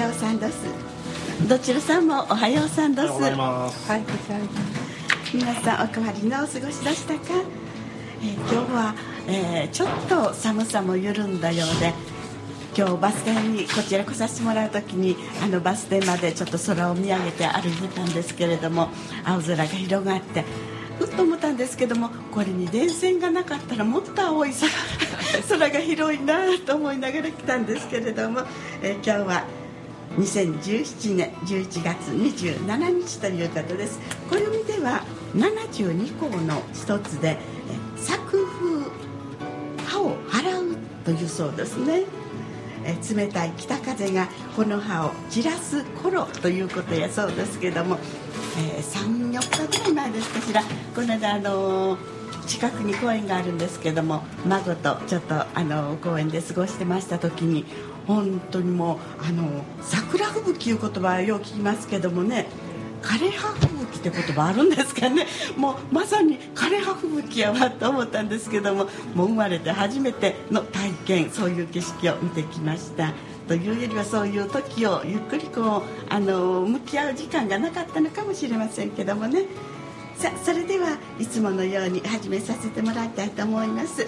ようさんです。どちらさんもおはようさんです。おはようございます。はい、ございます。皆さんお変わりのお過ごしでしたか、えー今日は、えーちょっと寒さも緩んだようで今日バス停にこちら来させてもらう時にあのバス停までちょっと空を見上げて歩いてたんですけれども青空が広がってふっと思ったんですけどもこれに電線がなかったらもっと青い空 空が広いなと思いながら来たんですけれども、えー今日は2017年11月27日ということです。暦では72項の一つで作風歯を払うというそうですね。え冷たい北風がこの歯を散らす頃ということやそうですけども、え34日ぐらい前ですかしら。この間あの近くに公園があるんですけども孫とちょっとあの公園で過ごしてました時に本当にもうあの桜吹雪いう言葉はよう聞きますけどもね枯葉吹雪って言葉あるんですかね。もうまさに枯葉吹雪やわと思ったんですけどももう生まれて初めての体験そういう景色を見てきました。というよりはそういう時をゆっくりこうあの向き合う時間がなかったのかもしれませんけどもね。さそれではいつものように始めさせてもらいたいと思います。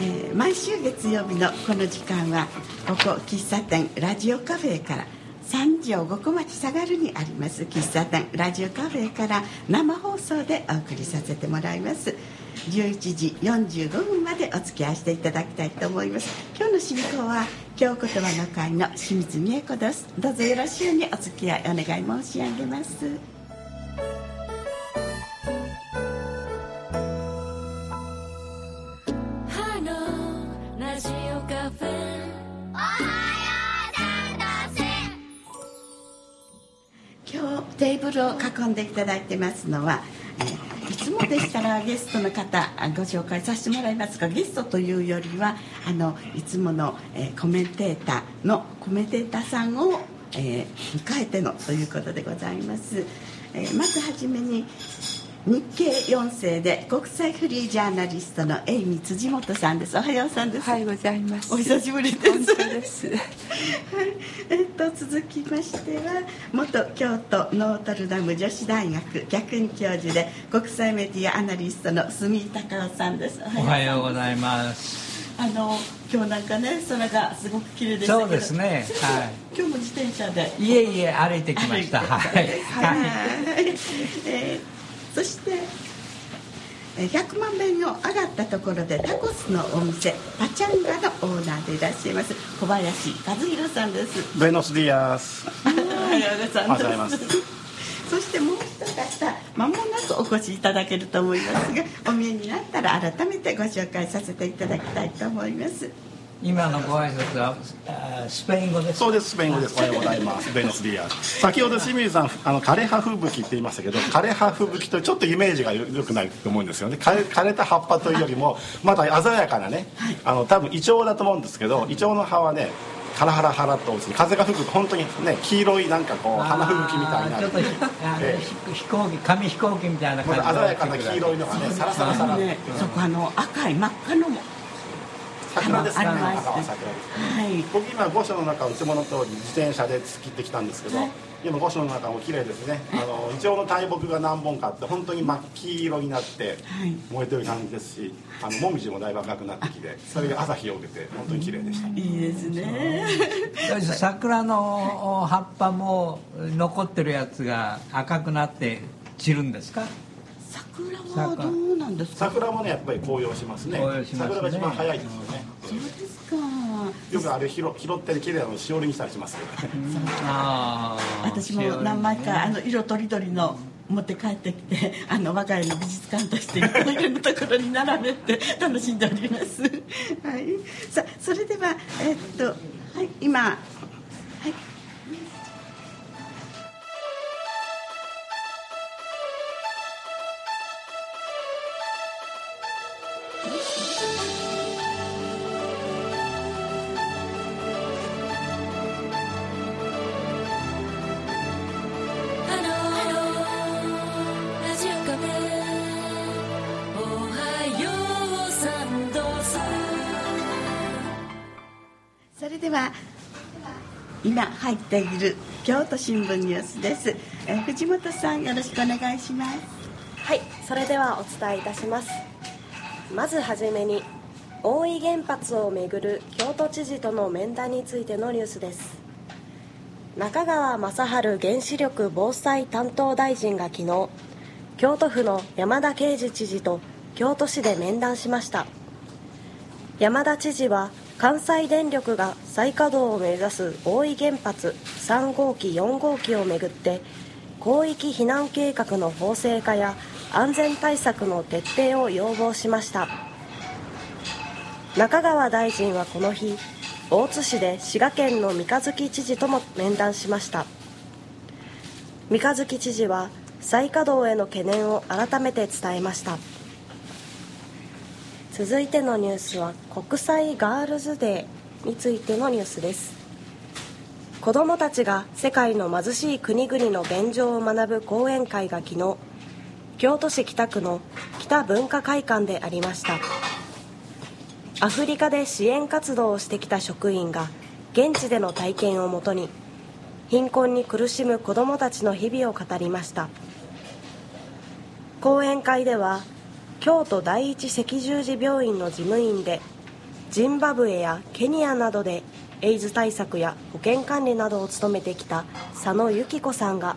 えー毎週月曜日のこの時間はここ喫茶店ラジオカフェから三条五小町下がるにあります喫茶店ラジオカフェから生放送でお送りさせてもらいます。11時45分までお付き合いしていただきたいと思います。今日の進行は京言葉の会の清水美恵子です。どうぞよろしゅうにお付き合いお願い申し上げます。ーブルを囲んでいただいてますのは、えーいつもでしたらゲストの方ご紹介させてもらいますがゲストというよりはあのいつもの、えーコメンテーターのコメンテーターさんを、えー迎えてのということでございます、えまずはじめに日経4世で国際フリージャーナリストのエイミ辻本さんですおはようさんです、はい、ございます。お久しぶりです。はい、えっと続きましては元京都ノートルダム女子大学客員教授で国際メディアアナリストの住井隆夫さんですおはようございます。あの今日なんかね空がすごく綺麗でしたそうですねはい今日も自転車でいえいえ歩いてきました。はい。はい、はい。えーそしてえー100万遍を上がったところでタコスのお店パチャンガのオーナーでいらっしゃいます小林和弘さんです。ベノスディアス。おはようございます。おはようございます。そしてもう一方間もなくお越しいただけると思いますがお見えになったら改めてご紹介させていただきたいと思います今のご挨拶はあスペイン語です。そうですスペイン語です。おはようございます。ベノスディアス。先ほど清水さんあの枯葉吹雪って言いましたけど枯葉吹雪とちょっとイメージがよくないと思うんですよね。枯れ枯れた葉っぱというよりもまだ鮮やかなねあの多分イチョウだと思うんですけどイチョウの葉はねハラハラハラと風が吹くと本当にね黄色いなんかこう花吹雪みたいなちょっとひ あのえひ飛行機紙飛行機みたいなま感じだ鮮やかな黄色いのがねサラサラサラ。ね、そこあの赤い真っ赤のも桜ですね。は桜ですはい。僕今御所の中をいつもの通り自転車で突っ切ってきたんですけど、はい。今御所の中も綺麗ですね。あのイチョウの大木が何本かあって本当に真っ黄色になってはい。燃えてる感じですしあのもみじもだいぶ赤くなってきてそれが朝日を受けて本当に綺麗でした。いいですね。桜の葉っぱも残ってるやつが赤くなって散るんですか？桜はどうなんですか？桜もねやっぱり紅葉しますね。紅葉しますね。桜が一番早いですよねそうですかよくあれ拾拾って綺麗なのしおりにしたりしますけどねああ。私も何枚かあの色とりどりの持って帰ってきて あの我が家の美術館として いろいろなところに並べて楽しんでおります。はい。さあそれではえっとはい今はい。入っている京都新聞ニュースです、えー藤本さんよろしくお願いします。はいそれではお伝えいたします。まずはじめに大井原発をめぐる京都知事との面談についてのニュースです。中川雅治原子力防災担当大臣が昨日京都府の山田啓二知事と京都市で面談しました。山田知事は関西電力が再稼働を目指す大井原発3号機4号機をめぐって広域避難計画の法制化や安全対策の徹底を要望しました。中川大臣はこの日大津市で滋賀県の三日月知事とも面談しました。三日月知事は再稼働への懸念を改めて伝えました。続いてのニュースは国際ガールズデーについてのニュースです。子どもたちが世界の貧しい国々の現状を学ぶ講演会が昨日京都市北区の北文化会館でありました。アフリカで支援活動をしてきた職員が現地での体験をもとに貧困に苦しむ子どもたちの日々を語りました。講演会では京都第一赤十字病院の事務員でジンバブエやケニアなどでエイズ対策や保健管理などを務めてきた佐野由紀子さんが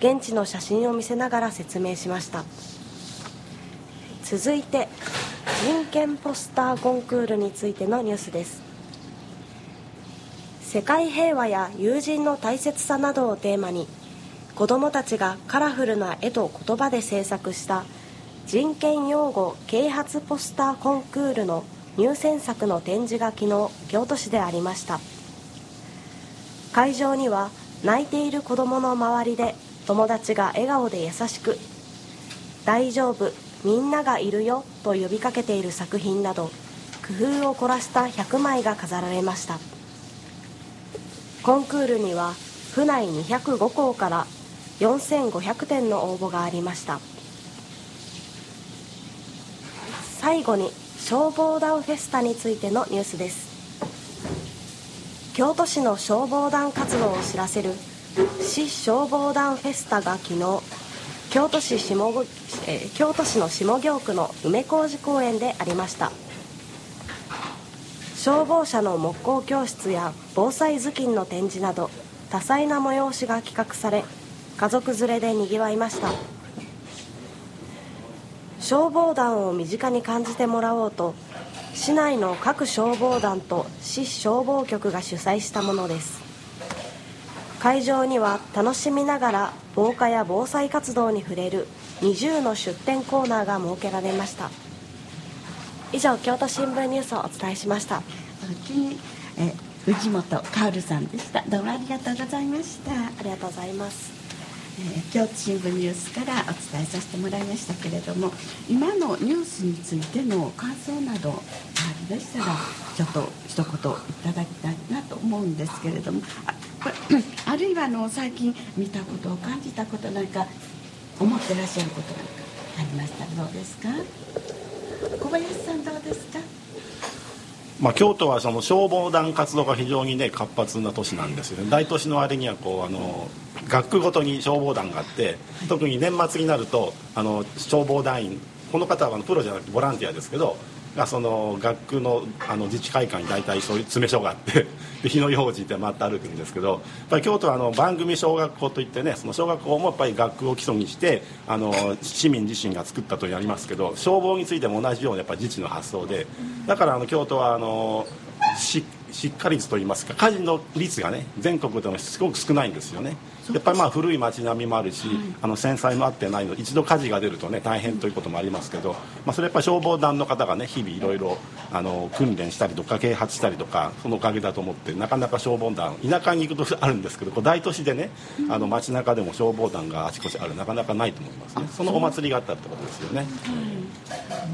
現地の写真を見せながら説明しました。続いて人権ポスターコンクールについてのニュースです。世界平和や友人の大切さなどをテーマに子どもたちがカラフルな絵と言葉で制作した人権擁護啓発ポスターコンクールの入選作の展示が昨日京都市でありました。会場には泣いている子どもの周りで友達が笑顔で優しく「大丈夫みんながいるよ」と呼びかけている作品など工夫を凝らした100枚が飾られました。コンクールには府内205校から4500点の応募がありました。最後に消防団フェスタについてのニュースです。京都市の消防団活動を知らせる市消防団フェスタが昨日京都市下えー京都市の下京区の梅小路公園でありました。消防車の木工教室や防災頭巾の展示など多彩な催しが企画され家族連れでにぎわいました。消防団を身近に感じてもらおうと市内の各消防団と市消防局が主催したものです。会場には楽しみながら防火や防災活動に触れる20の出展コーナーが設けられました。以上京都新聞ニュースをお伝えしました。えー藤本カオルさんでした。どうもありがとうございました、ありがとうございますえー京都新聞ニュースからお伝えさせてもらいましたけれども今のニュースについての感想などありましたらちょっと一言いただきたいなと思うんですけれどもああるいはあの最近見たことを感じたことなんか思ってらっしゃることなんかありましたらどうですか？小林さんどうですか？まあ、京都はその消防団活動が非常にね活発な都市なんですよね。大都市の割にはこうあの学区ごとに消防団があって特に年末になるとあの消防団員この方はあのプロじゃなくてボランティアですけどがその学区のあの自治会館に大体そういう詰め所があって で火の用心って回って歩くんですけどやっぱり京都はあの番組小学校といってねその小学校もやっぱり学区を基礎にしてあの市民自身が作ったとやりますけど消防についても同じようなやっぱ自治の発想でだからあの京都はあのし失火率といいますか火事の率がね全国でもすごく少ないんですよね。やっぱりまあ古い町並みもあるし、あの戦災もあってないので一度火事が出るとね大変ということもありますけど、まあ、それやっぱり消防団の方がね日々いろいろあの訓練したりとか啓発したりとかそのおかげだと思ってなかなか消防団田舎に行くとあるんですけどこう大都市でねあの街中でも消防団があちこちあるなかなかないと思いますね。そのお祭りがあったってことですよね。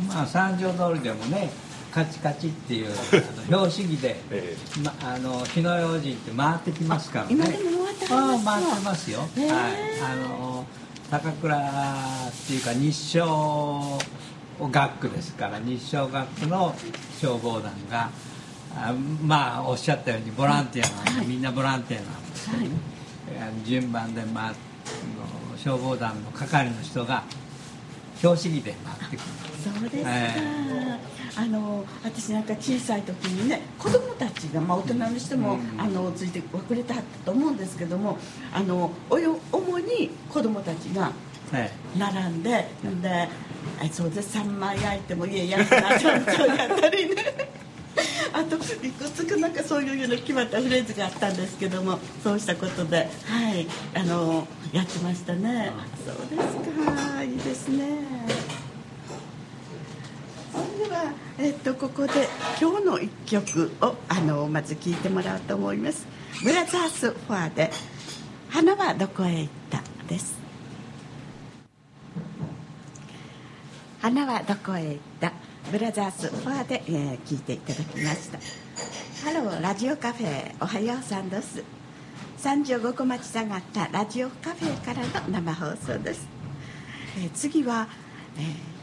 まあ三条通りでもねカチカチっていうあの標識儀で、えま、あの火の用心って回ってきますからね。今でも回ってます回ってますよ、へえはい。あの高倉っていうか日照学区ですから日照学区の消防団があまあおっしゃったようにボランティアなんで、はい。みんなボランティアなんですけど、はい。あの順番で、まあ、あの消防団の係の人が拍子木で回ってくる。そうですか、えあの私なんか小さい時にね子供たちが、まあ、大人の人も、うん。あのついてくれてはったと思うんですけどもあのおよ主に子供たちがえ並んでん。であそうです。3枚焼いてもいえ焼くなちゃんとやったりねあといくつかなんかそういうような決まったフレーズがあったんですけどもそうしたことではいあのやってましたね。そうですか。いいですね。それでは、えっと、ここで今日の一曲をあのまず聴いてもらおうと思います。ブラザースフォアで「花はどこへ行った」です。花はどこへ行った？ブラザースフォアで、えー聞いていただきました。ハローラジオカフェおはようさんです。35個町下がったラジオカフェからの生放送です、えー次は、えー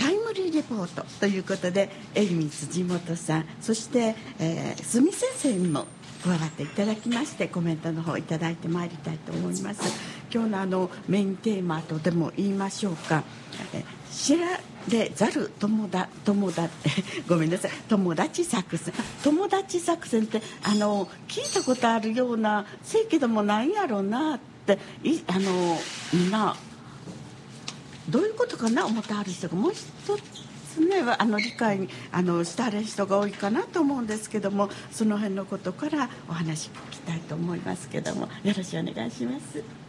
タイムリーレポートということで恵美辻本さんそして、えー、住先生にも加わっていただきましてコメントの方いただいてまいりたいと思います。今日のあのメインテーマとでも言いましょうか。え知られざる友だ友だごめんなさい友達作戦友達作戦ってあの聞いたことあるようなせいけどもないやろうなっていあのみんなどういうことかな思ってある人がもう一つねあの理解にあのしてある人が多いかなと思うんですけどもその辺のことからお話聞きたいと思いますけどもよろしくお願いします。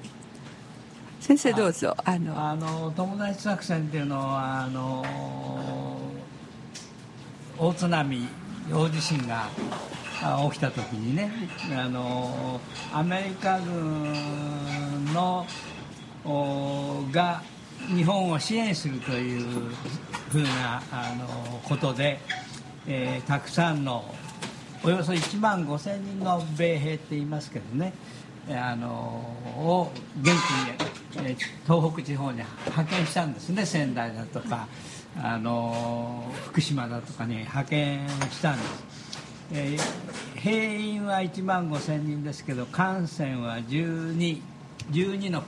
先生どうぞ。あの。あの友達作戦っていうのはあの大津波大地震があ起きた時にねあのアメリカ軍のおが日本を支援するというふうなあのことで、えーたくさんのおよそ1万5千人の米兵って言いますけどね。えーあのを元気に、え東北地方に派遣したんですね仙台だとかあの福島だとかに派遣したんです、えー兵員は1万5千人ですけど艦船は12 12の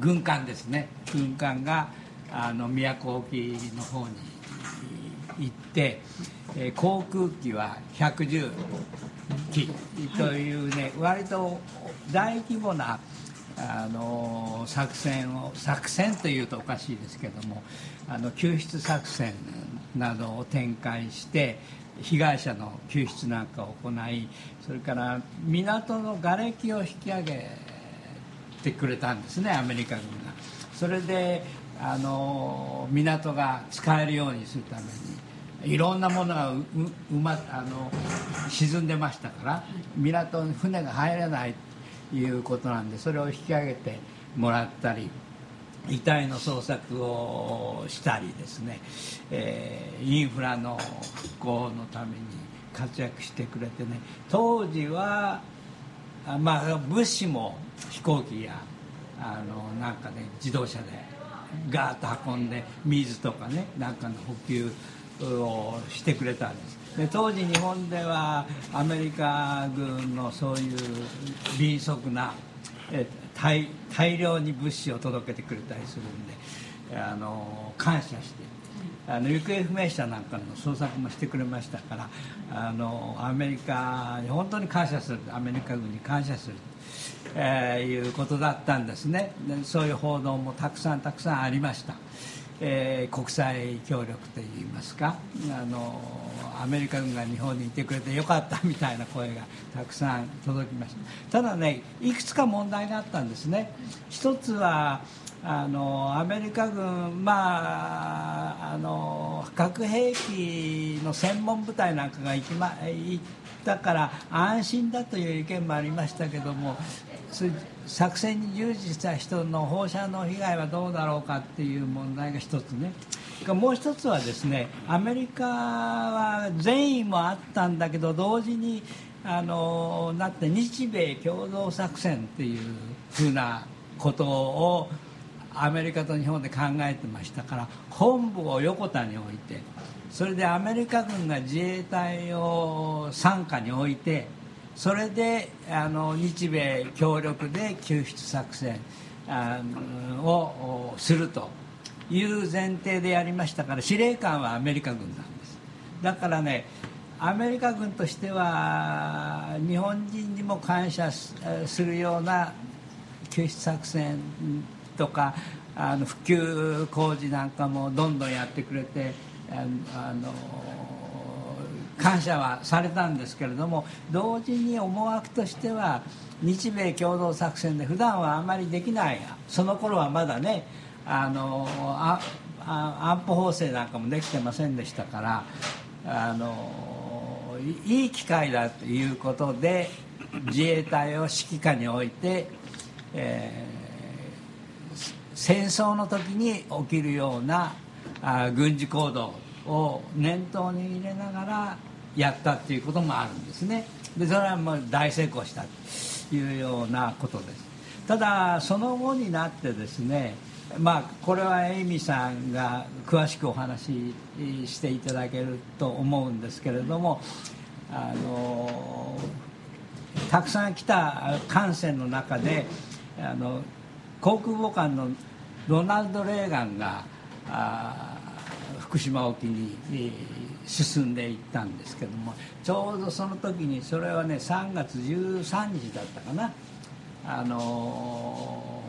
軍艦ですね。軍艦があの宮古沖の方に行って、えー航空機は110というね、割と大規模なあの作戦を作戦というとおかしいですけどもあの救出作戦などを展開して被害者の救出なんかを行いそれから港の瓦礫を引き上げてくれたんですねアメリカ軍が。それであの港が使えるようにするためにいろんなものがううまあの沈んでましたから港に船が入れないということなんでそれを引き上げてもらったり遺体の捜索をしたりですね、えーインフラの復興のために活躍してくれてね。当時はまあ物資も飛行機やあのなんかね自動車でガーッと運んで水とかねなんかの補給をしてくれたんです。で当時日本ではアメリカ軍のそういう敏速なえ大大量に物資を届けてくれたりするんであの感謝してあの行方不明者なんかの捜索もしてくれましたからあのアメリカに本当に感謝するアメリカ軍に感謝する、えーいうことだったんですね。でそういう報道もたくさんたくさんありました、えー国際協力といいますかあのアメリカ軍が日本にいてくれてよかったみたいな声がたくさん届きました。ただねいくつか問題があったんですね。一つはあのアメリカ軍まああの核兵器の専門部隊なんかが行きま行ったから安心だという意見もありましたけども作戦に従事した人の放射能被害はどうだろうかっていう問題が一つね。もう一つはですねアメリカは善意もあったんだけど同時にあのなって日米共同作戦っていうふうなことをアメリカと日本で考えてましたから本部を横田に置いてそれでアメリカ軍が自衛隊を傘下に置いてそれであの日米協力で救出作戦あをするという前提でやりましたから司令官はアメリカ軍なんです。だからねアメリカ軍としては日本人にも感謝するような救出作戦とかあの復旧工事なんかもどんどんやってくれてあの感謝はされたんですけれども同時に思惑としては日米共同作戦で普段はあまりできないその頃はまだねあのああ安保法制なんかもできてませんでしたからあのいい機会だということで自衛隊を指揮下に置いて、えー戦争の時に起きるようなあ軍事行動を念頭に入れながらやったっていうこともあるんですね。でそれはもう大成功したというようなことです。ただその後になってですねまあこれはエイミさんが詳しくお話ししていただけると思うんですけれどもあのたくさん来た艦船の中であの航空母艦のロナルド・レーガンがあ福島沖に、えー進んでいったんですけどもちょうどその時にそれはね3月13日だったかな。あの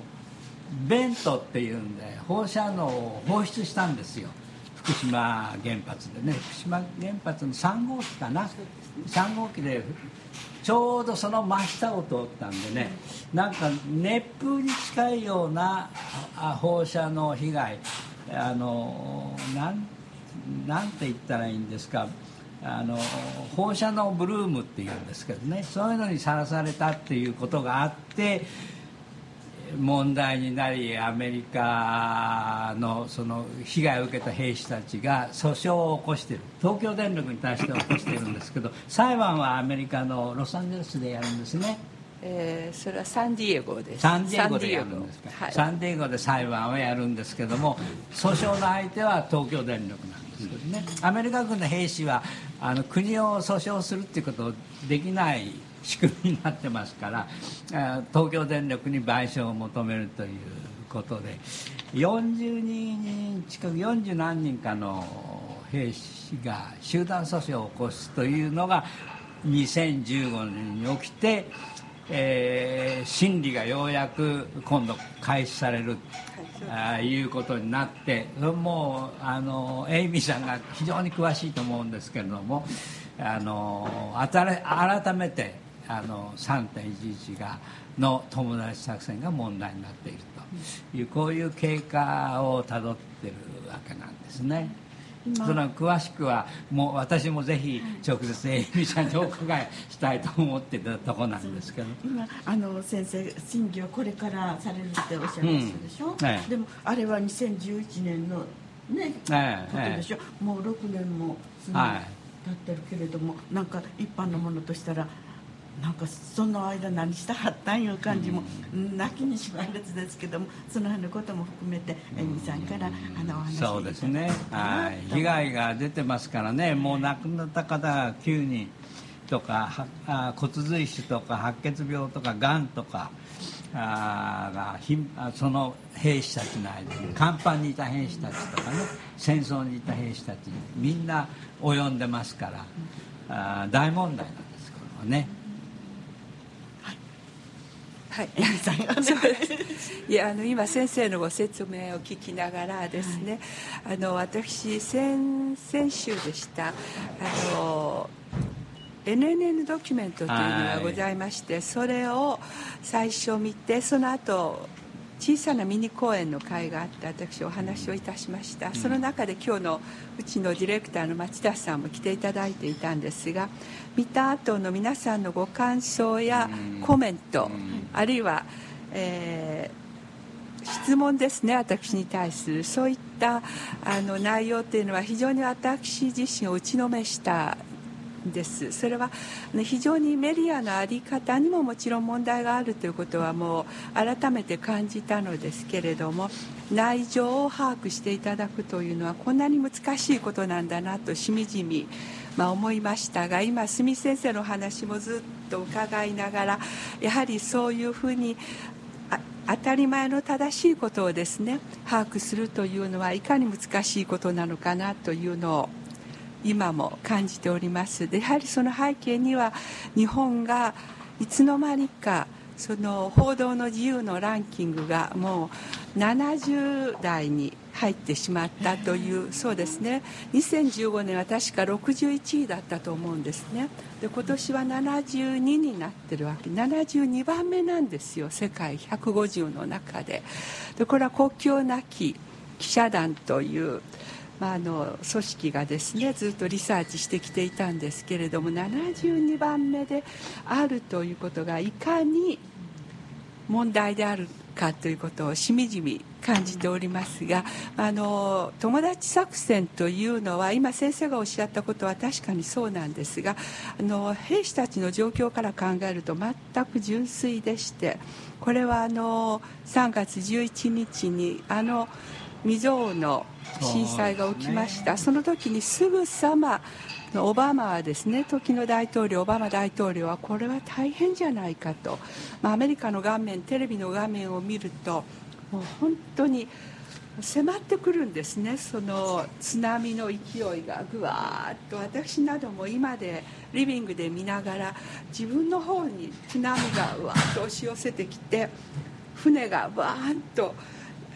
ーベントっていうんで放射能を放出したんですよ。福島原発でね。福島原発の3号機かな。3号機でちょうどその真下を通ったんでね。なんか熱風に近いような放射能被害。あのなんなんて言ったらいいんですか？あの放射能ブルームっていうんですけどね。そういうのにさらされたっていうことがあって問題になりアメリカのその被害を受けた兵士たちが訴訟を起こしている。東京電力に対して起こしているんですけど裁判はアメリカのロサンゼルスでやるんですね。えーそれはサンディエゴです。サンディエゴでやるんですか、はい。サンディエゴで裁判をやるんですけども訴訟の相手は東京電力なんですね。アメリカ軍の兵士はあの国を訴訟するっていうことできない仕組みになってますから東京電力に賠償を求めるということで40人近く40何人かの兵士が集団訴訟を起こすというのが2015年に起きて、えー審理がようやく今度開始される。あいうことになってもうあのエイミーさんが非常に詳しいと思うんですけれどもあの改めてあの3.11がの友達作戦が問題になっているというこういう経過をたどってるわけなんですね。今。その詳しくはもう私もぜひ直接エイミーさんにお伺いしたいと思ってたとこなんですけど。今あの先生審議はこれからされるっておっしゃいましたでしょ、うん。ええ。でもあれは2011年のね、ええことでしょ、もう6年も経ってるけれども、なんか一般のものとしたらなんかその間何したはったんいう感じも、泣きにしまい列ですけどもその辺のことも含めてえみさんからあのお話そうですね、はい、被被害が出てますからね、もう亡くなった方が9人とか、はあ骨髄腫とか白血病とか、がんとかあがひんあその兵士たちの間に、甲板にいた兵士たちとかね、戦争にいた兵士たちに、みんな及んでますから、あ大問題なんですけどもね。はい。さんがねいやあの今先生のご説明を聞きながらですね、あの私先先週でしたあの NNN ドキュメントというのがございまして、それを最初見てその後小さなミニ公演の会があって私お話をいたしました、その中で今日のうちのディレクターの町田さんも来ていただいていたんですが見た後の皆さんのご感想やコメント、あるいは、えー質問ですね私に対する。そういったあの内容というのは非常に私自身を打ちのめしたです。それは非常にメディアの在り方にももちろん問題があるということはもう改めて感じたのですけれども内情を把握していただくというのはこんなに難しいことなんだなとしみじみまあ、思いましたが今角先生の話もずっと伺いながらやはりそういうふうに当たり前の正しいことをですね把握するというのはいかに難しいことなのかなというのを今も感じております。でやはりその背景には日本がいつの間にかその報道の自由のランキングがもう70代に入ってしまったというそうですね。2015年は確か61位だったと思うんですね。で今年は72になってるわけ。72番目なんですよ。世界150の中で。でこれは国境なき記者団というまあ、あの組織がですねずっとリサーチしてきていたんですけれども72番目であるということがいかに問題であるかということをしみじみ感じておりますがあの友達作戦というのは今先生がおっしゃったことは確かにそうなんですがあの兵士たちの状況から考えると全く純粋でしてこれはあの3月11日にあの未曾有の震災が起きました。その時にすぐさまオバマはですね時の大統領オバマ大統領はこれは大変じゃないかと、まあ、アメリカの画面テレビの画面を見るともう本当に迫ってくるんですね。その津波の勢いがぐわーっと私なども今でリビングで見ながら自分の方に津波がうわーっと押し寄せてきて船がわーっと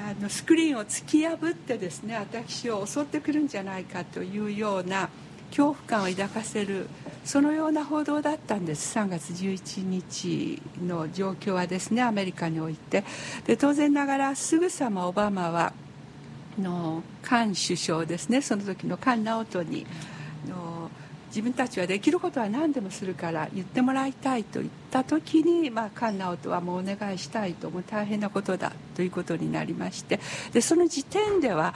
あのスクリーンを突き破ってですね私を襲ってくるんじゃないかというような恐怖感を抱かせるそのような報道だったんです。3月11日の状況はですねアメリカにおいて。で当然ながらすぐさまオバマはのカン首相ですねその時のカン・ナオトに自分たちはできることは何でもするから言ってもらいたいと言った時に、まあ、カン・ナオトはもうお願いしたいともう大変なことだということになりましてでその時点では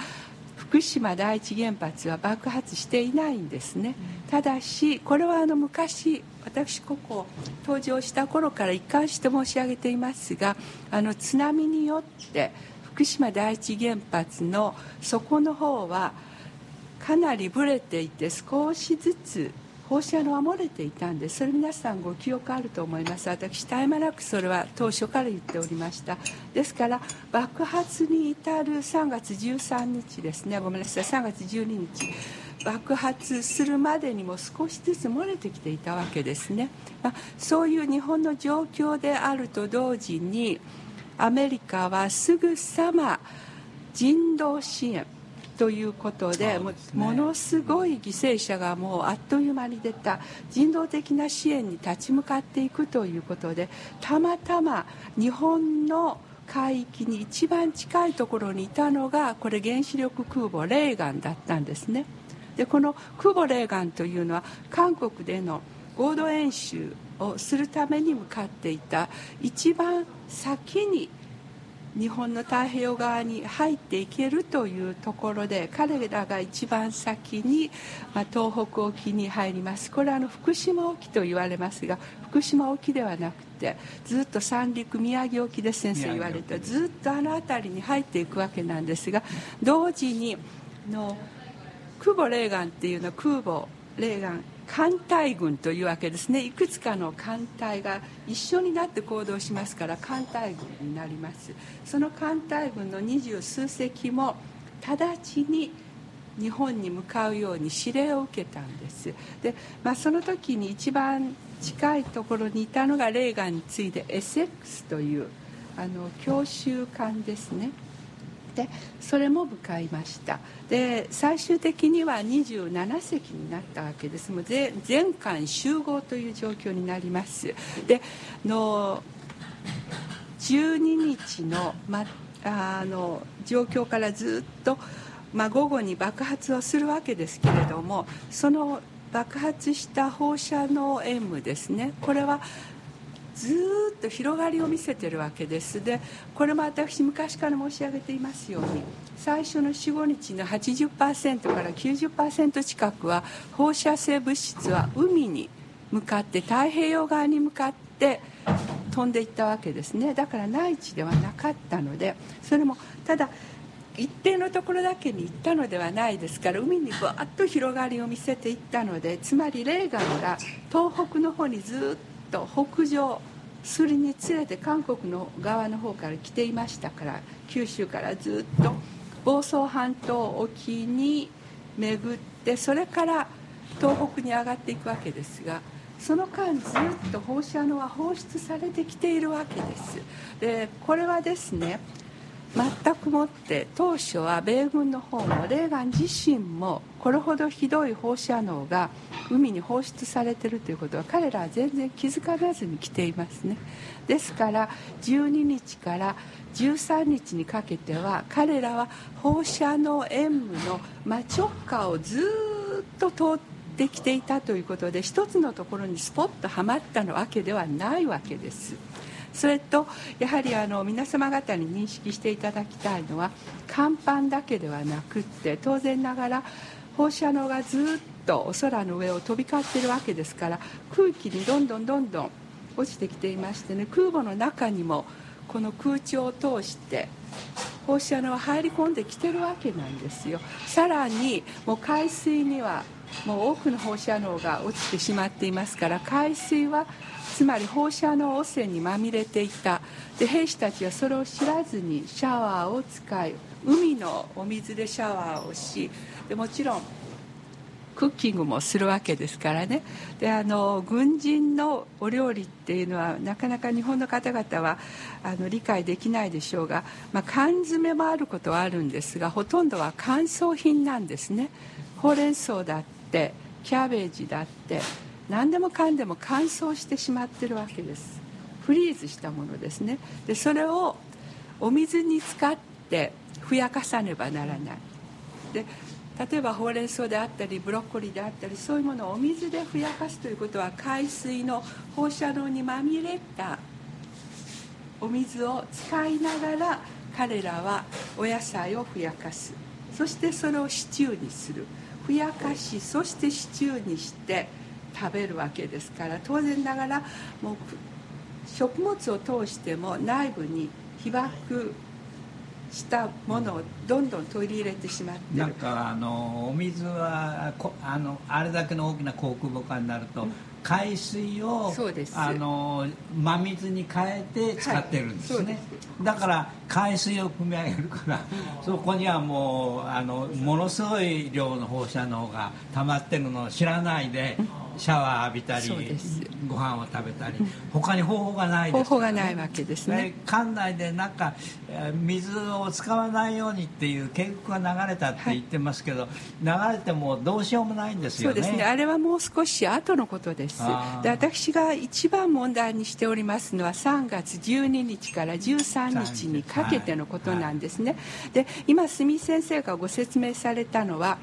福島第一原発は爆発していないんですね、ただしこれはあの昔私ここ登場した頃から一貫して申し上げていますがあの津波によって福島第一原発の底の方はかなりぶれていて少しずつ放射能は漏れていたんです。それ皆さんご記憶あると思います。私絶え間なくそれは当初から言っておりました。ですから爆発に至る3月13日ですね。ごめんなさい。3月12日。爆発するまでにも少しずつ漏れてきていたわけですね、まあ、そういう日本の状況であると同時にアメリカはすぐさま人道支援ということでもものすごい犠牲者がもうあっという間に出た。人道的な支援に立ち向かっていくということでたまたま日本の海域に一番近いところにいたのがこれ原子力空母レーガンだったんですね。でこの空母レーガンというのは韓国での合同演習をするために向かっていた。一番先に日本の太平洋側に入っていけるというところで彼らが一番先に、まあ、東北沖に入ります。これはあの福島沖と言われますが福島沖ではなくてずっと三陸宮城沖で先生言われた。ずっとあの辺りに入っていくわけなんですが同時にの空母レーガンっていうのは空母レーガン艦隊軍というわけですね。いくつかの艦隊が一緒になって行動しますから艦隊軍になります。その艦隊軍の二十数隻も直ちに日本に向かうように指令を受けたんです。で、まあ、その時に一番近いところにいたのがレーガンに次いで SX というあの強襲艦ですね。でそれも向かいました。で最終的には27隻になったわけです。もう全艦集合という状況になります。での12日の,、ま、あの状況からずっと、ま、午後に爆発をするわけですけれどもその爆発した放射能 M ですね。これはずっと広がりを見せてるわけです。でこれも私昔から申し上げていますように最初の45日の80%から90%近くは放射性物質は海に向かって太平洋側に向かって飛んでいったわけですね。だから内地ではなかったのでそれもただ一定のところだけに行ったのではないですから海にバーッと広がりを見せていったのでつまりレーガンが東北の方にずっと北上するにつれて韓国の側の方から来ていましたから九州からずっと房総半島沖に巡ってそれから東北に上がっていくわけですがその間ずっと放射能は放出されてきているわけです。でこれはですね全くもって当初は米軍の方もレーガン自身もこれほどひどい放射能が海に放出されているということは彼らは全然気づかずに来ていますね。ですから12日から13日にかけては彼らは放射能塩無の真直下をずっと通ってきていたということで一つのところにスポッとはまったわけではないわけです。それとやはりあの皆様方に認識していただきたいのは甲板だけではなくって当然ながら放射能がずっとお空の上を飛び交っているわけですから空気にどんどんどんどん落ちてきていましてね空母の中にもこの空調を通して放射能は入り込んできてるわけなんですよ。さらにもう海水にはもう多くの放射能が落ちてしまっていますから海水はつまり放射能汚染にまみれていた。で兵士たちはそれを知らずにシャワーを使い海のお水でシャワーをしでもちろんクッキングもするわけですからね。であの軍人のお料理っていうのはなかなか日本の方々はあの理解できないでしょうが、まあ、缶詰もあることはあるんですがほとんどは乾燥品なんですね。ほうれん草だってキャベジだって何でもかんでも乾燥してしまってるわけです。フリーズしたものですね。でそれをお水に使ってふやかさねばならない。で例えばほうれん草であったりブロッコリーであったりそういうものをお水でふやかすということは海水の放射能にまみれたお水を使いながら彼らはお野菜をふやかす。そしてそれをシチューにする。ふやかしそしてシチューにして食べるわけですから当然ながらもう食物を通しても内部に被爆したものをどんどん取り入れてしまってなんかあのお水はこあのあれだけの大きな航空母艦になると、海水をそうです。あの真水に変えて使ってるんですね、はい。だから海水を汲み上げるからそこにはもうあのものすごい量の放射能が溜まってるのを知らないでシャワー浴びたりご飯を食べたり他に方法がないです方法がないわけですね。で館内でなんかえー水を使わないようにっていう警告が流れたって言ってますけど、流れてもどうしようもないんですよね。そうですね。あれはもう少し後のことです。で私が一番問題にしておりますのは3月12日から13日にかけてのことなんですね、で今住先生がご説明されたのは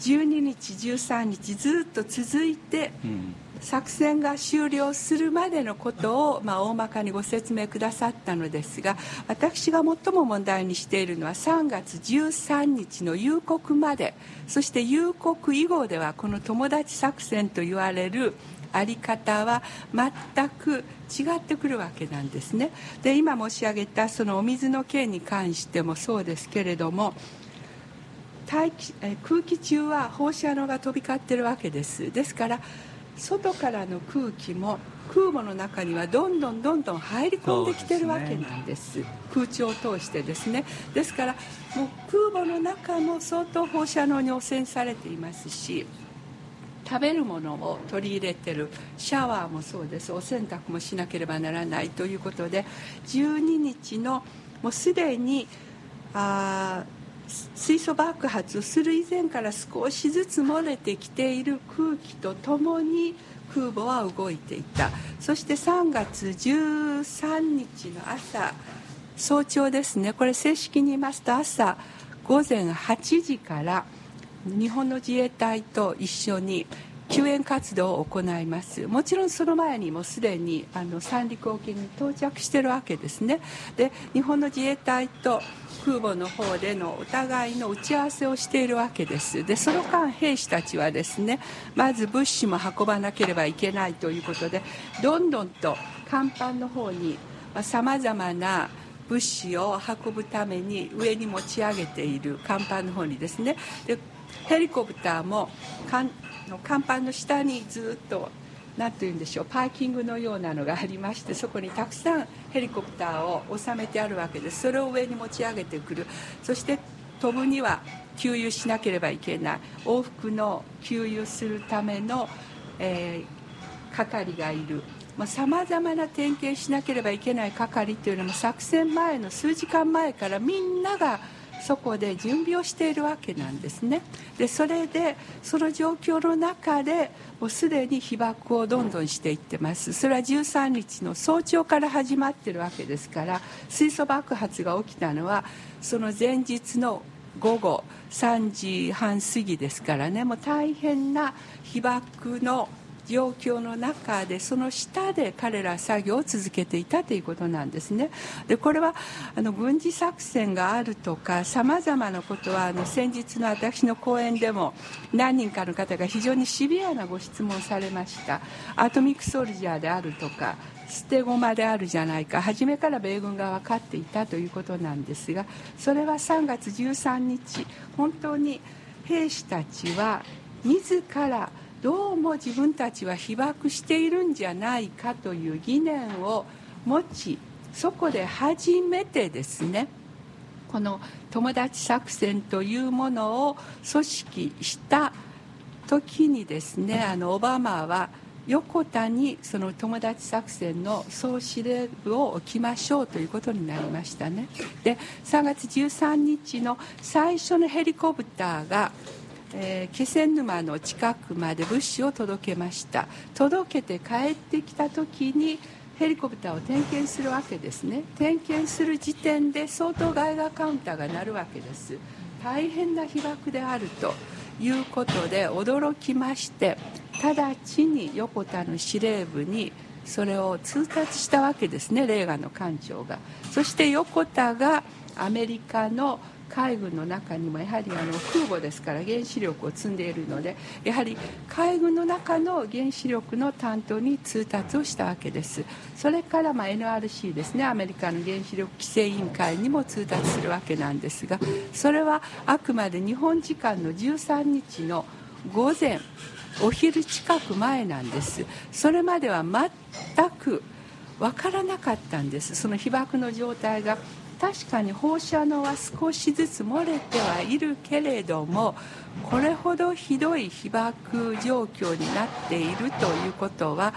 12日13日ずっと続いてうん。作戦が終了するまでのことを、まあ、大まかにご説明くださったのですが私が最も問題にしているのは3月13日の夕刻まで。そして夕刻以後ではこの友達作戦と言われるあり方は全く違ってくるわけなんですね。で今申し上げたそのお水の件に関してもそうですけれども大気空気中は放射能が飛び交ってるわけです。ですから外からの空気も空母の中にはどんどんどんどん入り込んできてるわけなんです。空調を通してですね。ですからもう空母の中も相当放射能に汚染されていますし食べるものを取り入れてるシャワーもそうです。お洗濯もしなければならないということで12日のもうすでにあー水素爆発する以前から少しずつ漏れてきている空気とともに空母は動いていた。そして3月13日の朝早朝ですね。これ正式に言いますと朝午前8時から日本の自衛隊と一緒に救援活動を行います。もちろんその前にもすでにあの三陸沖に到着してるわけですね。で日本の自衛隊と空母の方でのお互いの打ち合わせをしているわけです。でその間兵士たちはですねまず物資も運ばなければいけないということでどんどんと甲板の方にさまざまな物資を運ぶために上に持ち上げている甲板の方にですね。でヘリコプターもの甲板の下にずっと何て言うんでしょうパーキングのようなのがありましてそこにたくさんヘリコプターを収めてあるわけです。それを上に持ち上げてくる。そして飛ぶには給油しなければいけない。往復の給油するための、えー、係がいる。さまざ、まな点検しなければいけない係というのも作戦前の数時間前からみんながそこで準備をしているわけなんですね。でそれでその状況の中でもうすでに被爆をどんどんしていってます。それは13日の早朝から始まってるわけですから水素爆発が起きたのはその前日の午後3時半過ぎですからね。もう大変な被爆の状況の中でその下で彼ら作業を続けていたということなんですね。でこれはあの軍事作戦があるとかさまざまなことはあの先日の私の講演でも何人かの方が非常にシビアなご質問されました。アトミックソルジャーであるとか捨て駒であるじゃないか。初めから米軍が分かっていたということなんですがそれは3月13日本当に兵士たちは自らどうも自分たちは被爆しているんじゃないかという疑念を持ちそこで初めてですねこの友達作戦というものを組織した時にですねあのオバマは横田にその友達作戦の総司令部を置きましょうということになりましたね。で3月13日の最初のヘリコプターがえー、気仙沼の近くまで物資を届けました。届けて帰ってきた時にヘリコプターを点検するわけですね。点検する時点で相当外貨カウンターが鳴るわけです。大変な被爆であるということで驚きまして直ちに横田の司令部にそれを通達したわけですねレーガンの艦長が。そして横田がアメリカの海軍の中にもやはりあの空母ですから原子力を積んでいるのでやはり海軍の中の原子力の担当に通達をしたわけです。それからま NRC ですね。アメリカの原子力規制委員会にも通達するわけなんですがそれはあくまで日本時間の13日の午前お昼近く前なんです。それまでは全く分からなかったんです。その被爆の状態が確かに放射能は少しずつ漏れてはいるけれどもこれほどひどい被爆状況になっているということは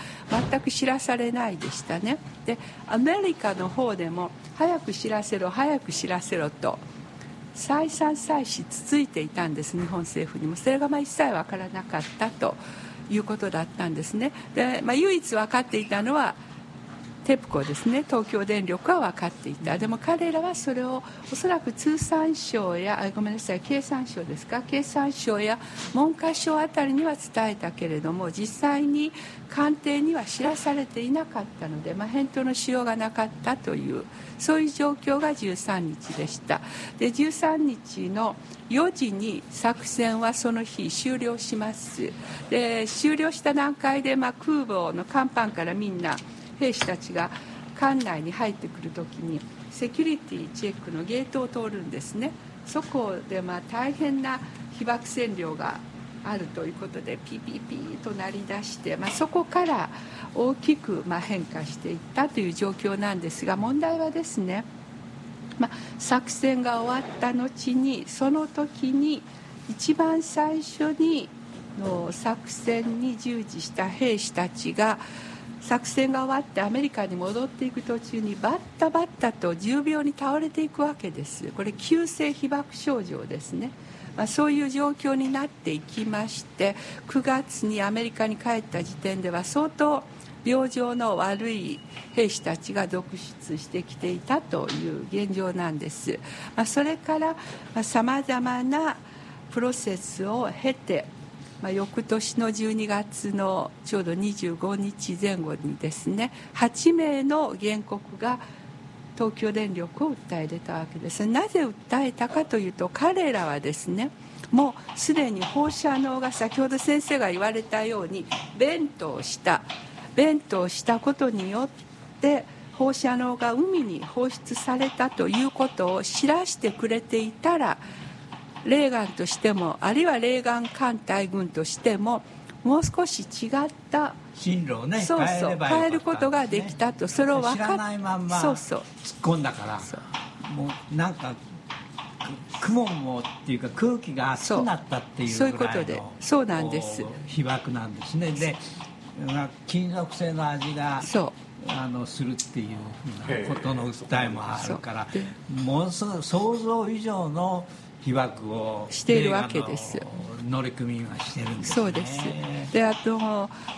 全く知らされないでしたね。でアメリカの方でも早く知らせろ早く知らせろと再三再四つついていたんです。日本政府にも。それがまあ一切分からなかったということだったんですね。で、まあ、唯一分かっていたのはテプコですね。東京電力は分かっていた。でも彼らはそれをおそらく通産省やあごめんなさい経産省ですか？経産省や文科省あたりには伝えたけれども実際に官邸には知らされていなかったので、まあ、返答のしようがなかったというそういう状況が13日でした。で13日の4時に作戦はその日終了します。で終了した段階で、まあ、空母の甲板からみんな兵士たちが館内に入ってくる時にセキュリティチェックのゲートを通るんですね。そこでまあ大変な被爆線量があるということでピピピと鳴り出して、まあ、そこから大きくま変化していったという状況なんですが問題はですね、まあ、作戦が終わった後にその時に一番最初にの作戦に従事した兵士たちが作戦が終わってアメリカに戻っていく途中にバッタバッタと重病に倒れていくわけです。これ急性被爆症状ですね、まあ、そういう状況になっていきまして9月にアメリカに帰った時点では相当病状の悪い兵士たちが独出してきていたという現状なんです、まあ、それからさまざ、まなプロセスを経てまあ、翌年の12月のちょうど25日前後にですね8名の原告が東京電力を訴え出たわけです。なぜ訴えたかというと彼らはですねもうすでに放射能が先ほど先生が言われたようにベントをしたベントをしたことによって放射能が海に放出されたということを知らせてくれていたらレーガンとしてもあるいはレーガン艦隊軍としてももう少し違った進路をねそうそう変えることができたとそれを分かっ知らないまんまそうそう。突っ込んだからもうなんかく雲もっていうか空気が熱くなったっていうそういうぐらいのことでそうなんです。被爆なんですね。でまあ金属製の味がそう。あのするっていうことの訴えもあるからものすごい想像以上の被爆をしているわけです乗組員はしてるんですね。そうです。であと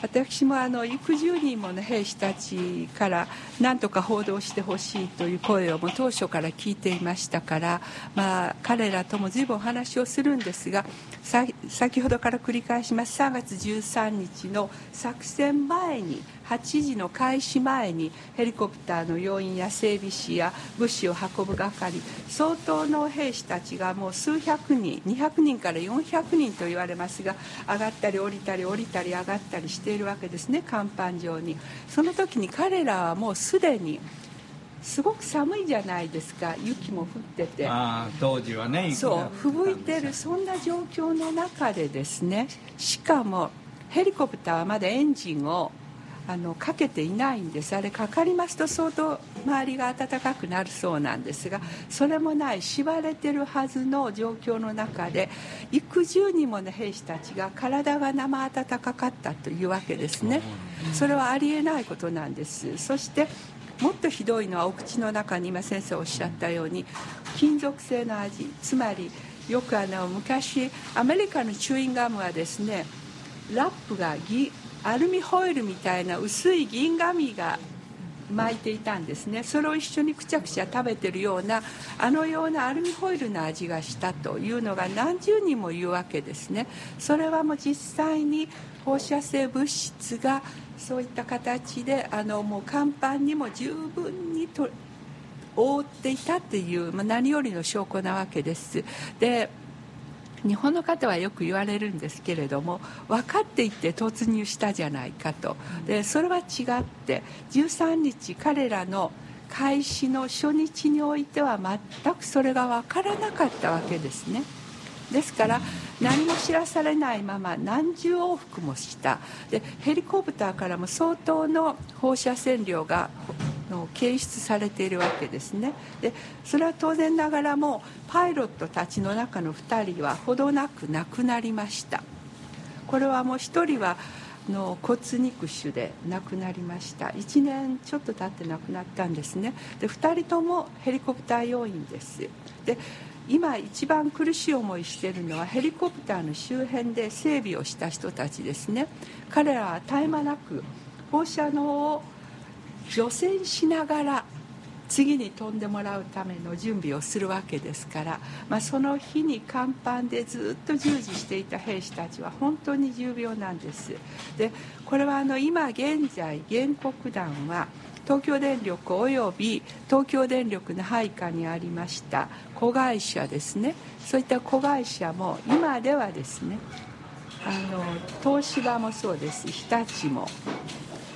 私もあの幾十人もの兵士たちから何とか報道してほしいという声をもう当初から聞いていましたから、まあ、彼らとも随分お話をするんですがさ先ほどから繰り返します。3月13日の作戦前に8時の開始前にヘリコプターの要員や整備士や物資を運ぶ係相当の兵士たちがもう数百人200人から400人と言われますが上がったり降りたり降りたり上がったりしているわけですね甲板上に。その時に彼らはもうすでにすごく寒いじゃないですか雪も降ってて。ああ当時はねそう吹雪いてるそんな状況の中でですねしかもヘリコプターはまだエンジンをあのかけていないんです。あれかかりますと相当周りが暖かくなるそうなんですがそれもない縛れてるはずの状況の中で幾十人もの兵士たちが体が生暖かかったというわけですね。それはありえないことなんです。そしてもっとひどいのはお口の中に今先生おっしゃったように金属製の味つまりよくあの昔アメリカのチューインガムはですねラップがギアルミホイルみたいな薄い銀紙が巻いていたんですね。それを一緒にくちゃくちゃ食べてるようなあのようなアルミホイルの味がしたというのが何十人も言うわけですね。それはもう実際に放射性物質がそういった形であのもう甲板にも十分にと覆っていたっていう、まあ、何よりの証拠なわけです。で日本の方はよく言われるんですけれども分かっていて突入したじゃないかと。でそれは違って13日彼らの開始の初日においては全くそれが分からなかったわけですねですから何も知らされないまま何十往復もした。でヘリコプターからも相当の放射線量が検出されているわけですね。でそれは当然ながらもパイロットたちの中の2人はほどなく亡くなりました。これはもう1人はの骨肉腫で亡くなりました。1年ちょっと経って亡くなったんですね。で2人ともヘリコプター要員です。で今一番苦しい思いしているのはヘリコプターの周辺で整備をした人たちですね。彼らは絶え間なく放射能を除染しながら次に飛んでもらうための準備をするわけですから、まあ、その日に甲板でずっと従事していた兵士たちは本当に重病なんです。でこれはあの今現在原告団は東京電力および東京電力の配下にありました子会社ですね。そういった子会社も今ではですねあの東芝もそうです。日立も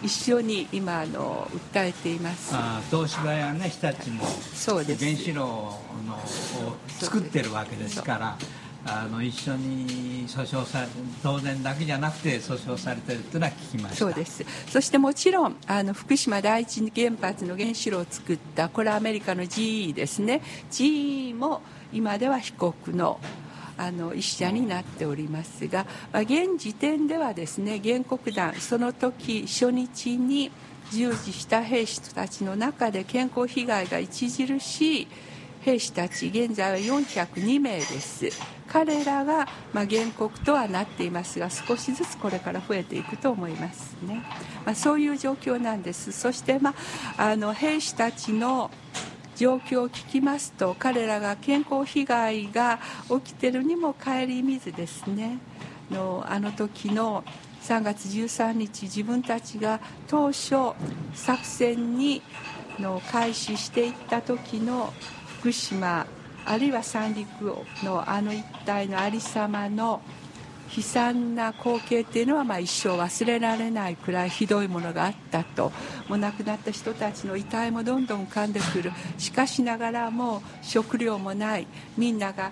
一緒に今あの訴えています。東芝やね日立もそうです。原子炉のを作ってるわけですからあの一緒に訴訟され東電だけじゃなくて訴訟されてるっていうのは聞きました。そうです。そしてもちろんあの福島第一原発の原子炉を作ったこれはアメリカの GE ですね。GE も今では被告のあの一社になっておりますが、まあ、現時点ではですね原告団その時初日に従事した兵士たちの中で健康被害が著しい兵士たち現在は402名です。彼らが、まあ、原告とはなっていますが少しずつこれから増えていくと思いますね、まあ、そういう状況なんです。そして、まあ、あの兵士たちの状況を聞きますと彼らが健康被害が起きてるにも顧みずですね。のあの時の3月13日自分たちが当初作戦にの開始していった時の福島あるいは三陸のあの一帯のありさまの悲惨な光景っていうのはまあ一生忘れられないくらいひどいものがあったと。もう亡くなった人たちの遺体もどんどん浮かんでくるしかしながらもう食料もない。みんなが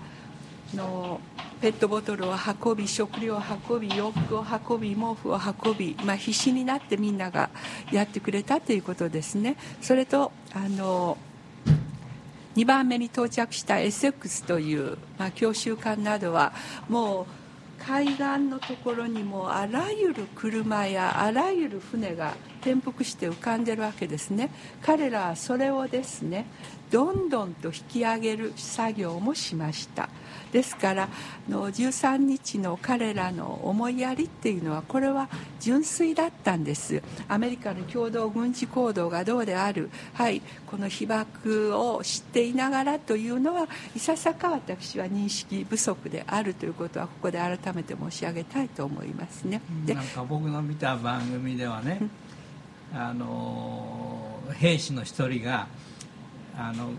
のペットボトルを運び食料を運び洋服を運び毛布を運び、まあ、必死になってみんながやってくれたということですね。それとあの2番目に到着したエセックスという、まあ、教習艦などはもう海岸のところにもあらゆる車やあらゆる船が転覆して浮かんでるわけですね。彼らはそれをですねどんどんと引き上げる作業もしました。ですからの13日の彼らの思いやりっていうのはこれは純粋だったんです。アメリカの共同軍事行動がどうである。はいこの被爆を知っていながらというのはいささか私は認識不足であるということはここで改めて申し上げたいと思いますね。でなんか僕の見た番組ではね、あの兵士の一人があの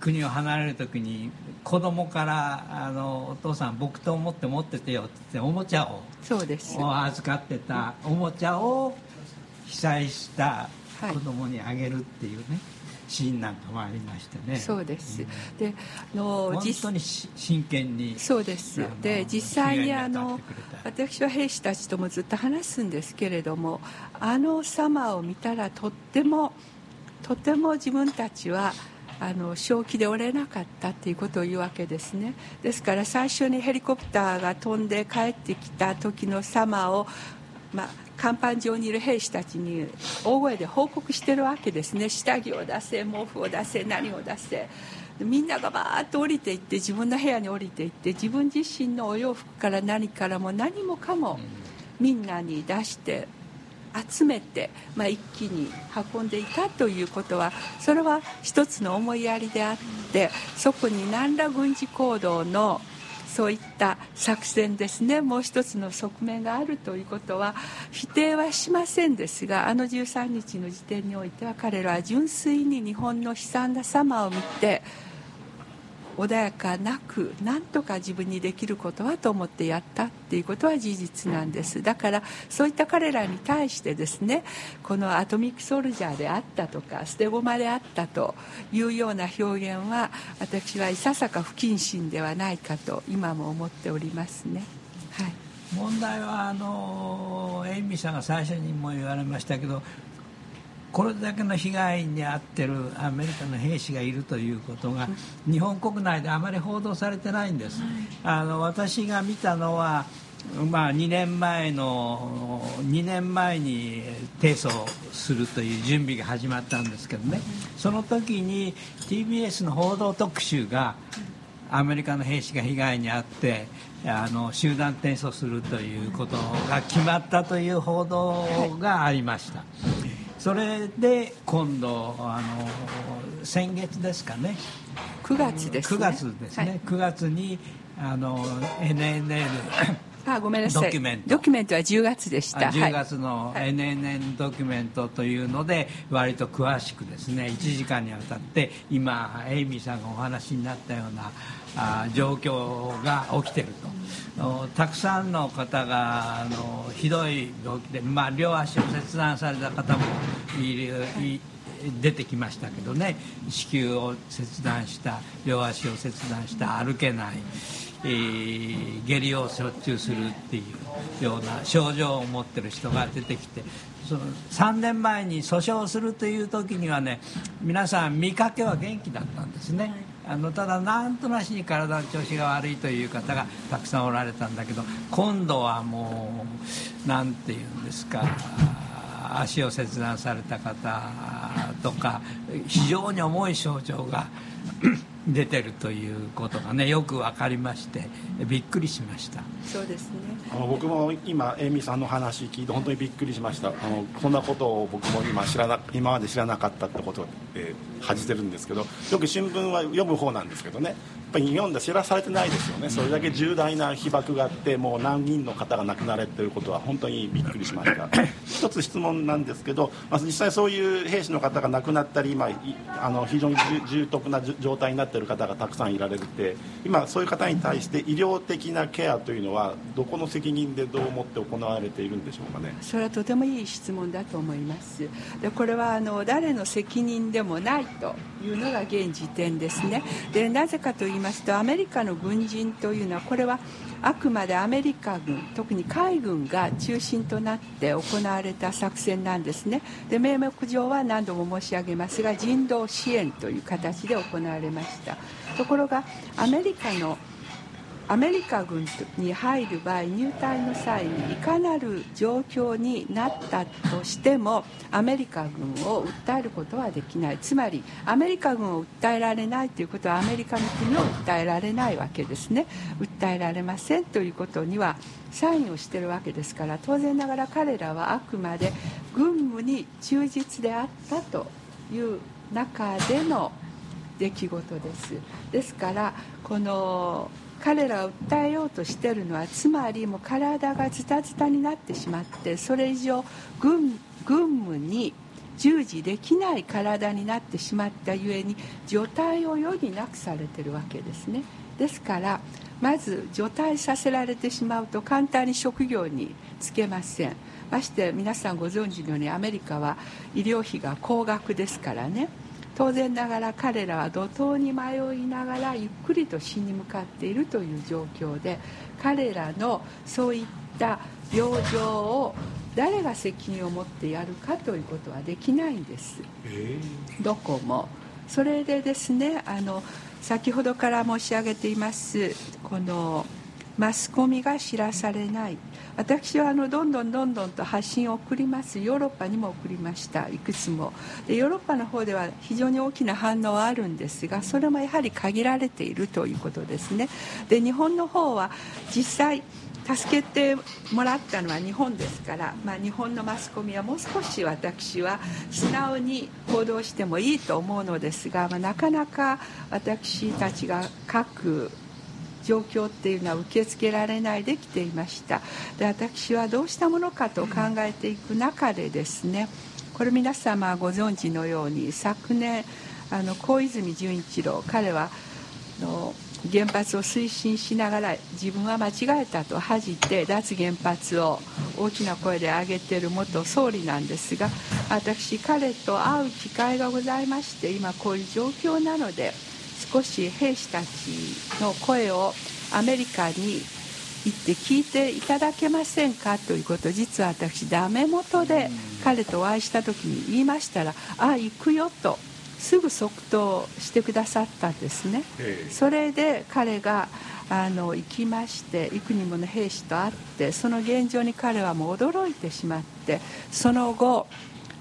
国を離れる時に子供からあの「お父さん僕と思って持っててよ」って言っておもちゃをそうです。を預かってたおもちゃを被災した子供にあげるっていうね、シーンなんかもありましてね。そうです。であの本実当にし真剣にそうです。で実際にあの私は兵士たちともずっと話すんですけれどもあの様を見たらとってもとても自分たちはあの正気で折れなかったっていうことを言うわけですね。ですから最初にヘリコプターが飛んで帰ってきた時の様をまあ、甲板上にいる兵士たちに大声で報告してるわけですね。下着を出せ毛布を出せ何を出せ。みんながバーッと降りていって自分の部屋に降りていって自分自身のお洋服から何からも何もかもみんなに出して集めて、まあ、一気に運んでいたということはそれは一つの思いやりであってそこに何ら軍事行動のそういった作戦ですねもう一つの側面があるということは否定はしませんですがあの13日の時点においては彼らは純粋に日本の悲惨な様を見て穏やかなく何とか自分にできることはと思ってやったっていうことは事実なんです。だからそういった彼らに対してですねこのアトミックソルジャーであったとか捨て駒であったというような表現は私はいささか不謹慎ではないかと今も思っておりますね。はい。問題はあのエイミーさんが最初にも言われましたけどこれだけの被害に遭ってるアメリカの兵士がいるということが日本国内であまり報道されてないんです、あの私が見たのはまあ、2年前の2年前に提訴するという準備が始まったんですけどね。その時に TBS の報道特集がアメリカの兵士が被害に遭ってあの集団提訴するということが決まったという報道がありました、それで今度あの先月ですかね。9月ですね。9月ですね、はい。9月にあの NNL あごめんなさい。ドキュメント。ドキュメントは10月でした。あ10はい。月の NNN ドキュメントというので割と詳しくですね1時間にわたって今エイミーさんがお話になったようなあ状況が起きてるとたくさんの方があのひどい病気で、まあ、両足を切断された方もいる出てきましたけどね子宮を切断した両足を切断した歩けない、えー下痢をしょっちゅうするっていうような症状を持ってる人が出てきてその3年前に訴訟するという時にはね皆さん見かけは元気だったんですね。あのただなんとなしに体の調子が悪いという方がたくさんおられたんだけど今度はもうなんていうんですか足を切断された方とか非常に重い症状が出てるということがねよく分かりましてびっくりしました。そうですね。あの僕も今エイミーさんの話聞いて本当にびっくりしました。あのそんなことを僕も今知らな今まで知らなかったってことで恥じてるんですけどよく新聞は読む方なんですけどね。ぱり日本で知らされてないですよね、それだけ重大な被爆があって、もう何人の方が亡くなれていることは、本当にびっくりしました。一つ質問なんですけど、まあ、実際そういう兵士の方が亡くなったり、今、あの非常に重篤な状態になっててる方がたくさんいられて、今、そういう方に対して医療的なケアというのは、どこの責任でどう思って行われているんでしょうかね？それはとてもいい質問だと思いますでこれはあの誰の責任でもないというのが現時点ですねでなぜかと言いますとアメリカの軍人というのはこれはあくまでアメリカ軍特に海軍が中心となって行われた作戦なんですね。で名目上は何度も申し上げますが人道支援という形で行われました。ところがアメリカのアメリカ軍に入る場合入隊の際にいかなる状況になったとしてもアメリカ軍を訴えることはできない。つまりアメリカ軍を訴えられないということはアメリカの国を訴えられないわけですね。訴えられませんということにはサインをしてるわけですから当然ながら彼らはあくまで軍務に忠実であったという中での出来事です。ですからこの彼らを訴えようとしているのはつまりもう体がズタズタになってしまってそれ以上軍軍務に従事できない体になってしまったゆえに除隊を余儀なくされてるわけですね。ですからまず除隊させられてしまうと簡単に職業に就けません。まして皆さんご存知のようにアメリカは医療費が高額ですからね。当然ながら彼らは怒涛に迷いながらゆっくりと死に向かっているという状況で彼らのそういった病状を誰が責任を持ってやるかということはできないんです、えー、どこも。それでですねあの先ほどから申し上げていますこのマスコミが知らされない私はあのどんどんどんどんと発信を送ります。ヨーロッパにも送りました。いくつも。でヨーロッパの方では非常に大きな反応はあるんですがそれもやはり限られているということですね。で日本の方は実際助けてもらったのは日本ですから、まあ、日本のマスコミはもう少し私は素直に行動してもいいと思うのですが、まあ、なかなか私たちが書く状況っていうのは受け付けられないできていました。で私はどうしたものかと考えていく中でですねこれ皆様ご存知のように昨年あの小泉純一郎彼はの原発を推進しながら自分は間違えたと恥じて脱原発を大きな声で上げている元総理なんですが私彼と会う機会がございまして今こういう状況なので少し兵士たちの声をアメリカに行って聞いていただけませんかということを実は私ダメ元で彼とお会いした時に言いましたら「ああ行くよ」とすぐ即答してくださったんですね。それで彼があの行きまして幾人もの兵士と会ってその現状に彼はもう驚いてしまってその後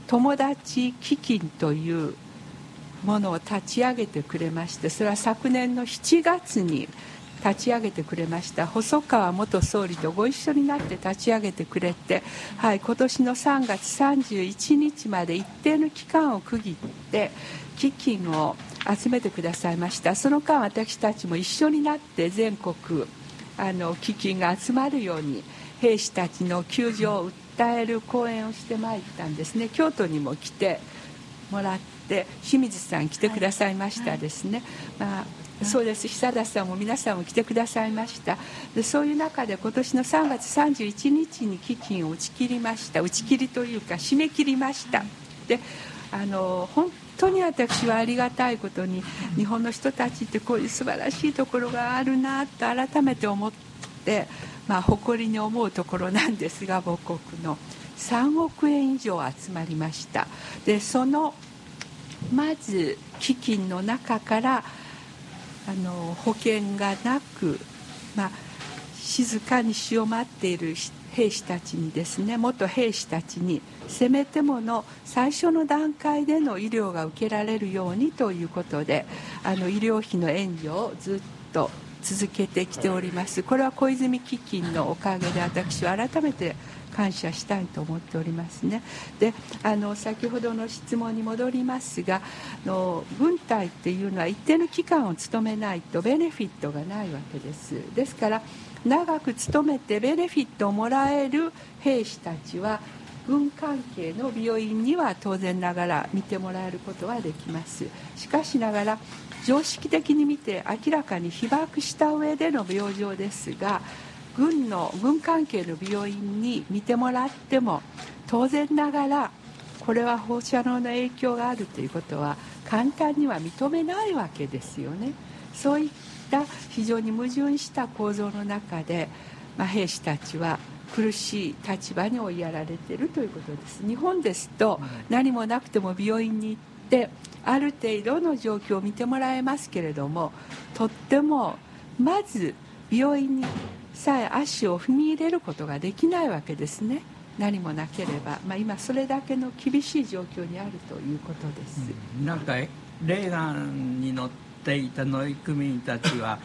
友達基金というものを立ち上げてくれましてそれは昨年の7月に立ち上げてくれました。細川元総理とご一緒になって立ち上げてくれて、はい、今年の3月31日まで一定の期間を区切って基金を集めてくださいました。その間私たちも一緒になって全国あの基金が集まるように兵士たちの救助を訴える講演をしてまいったんですね。京都にも来てもらって清水さん来てくださいましたですね、まあ、そうです。久田さんも皆さんも来てくださいました。でそういう中で今年の3月31日に基金を打ち切りました。打ち切りというか締め切りました。であの本当に私はありがたいことに日本の人たちってこういう素晴らしいところがあるなと改めて思って、まあ、誇りに思うところなんですが母国の3億円以上集まりました。でそのまず基金の中からあの保険がなく、まあ、静かに死を待っている兵士たちにですね元兵士たちにせめてもの最初の段階での医療が受けられるようにということであの医療費の援助をずっと続けてきております。これは小泉基金のおかげで私は改めて感謝したいと思っておりますね。であの先ほどの質問に戻りますがあの軍隊っていうのは一定の期間を務めないとベネフィットがないわけです。ですから長く勤めてベネフィットをもらえる兵士たちは軍関係の病院には当然ながら見てもらえることはできます。しかしながら常識的に見て明らかに被爆した上での病状ですが軍の軍関係の病院に見てもらっても当然ながらこれは放射能の影響があるということは簡単には認めないわけですよね。そういった非常に矛盾した構造の中で、まあ、兵士たちは苦しい立場に追いやられているということです。日本ですと何もなくても病院に行ってある程度の状況を見てもらえますけれどもとってもまず病院にさえ足を踏み入れることができないわけですね。何もなければ、まあ、今それだけの厳しい状況にあるということです、うん。なんかレーガンに乗っていた乗組員たちは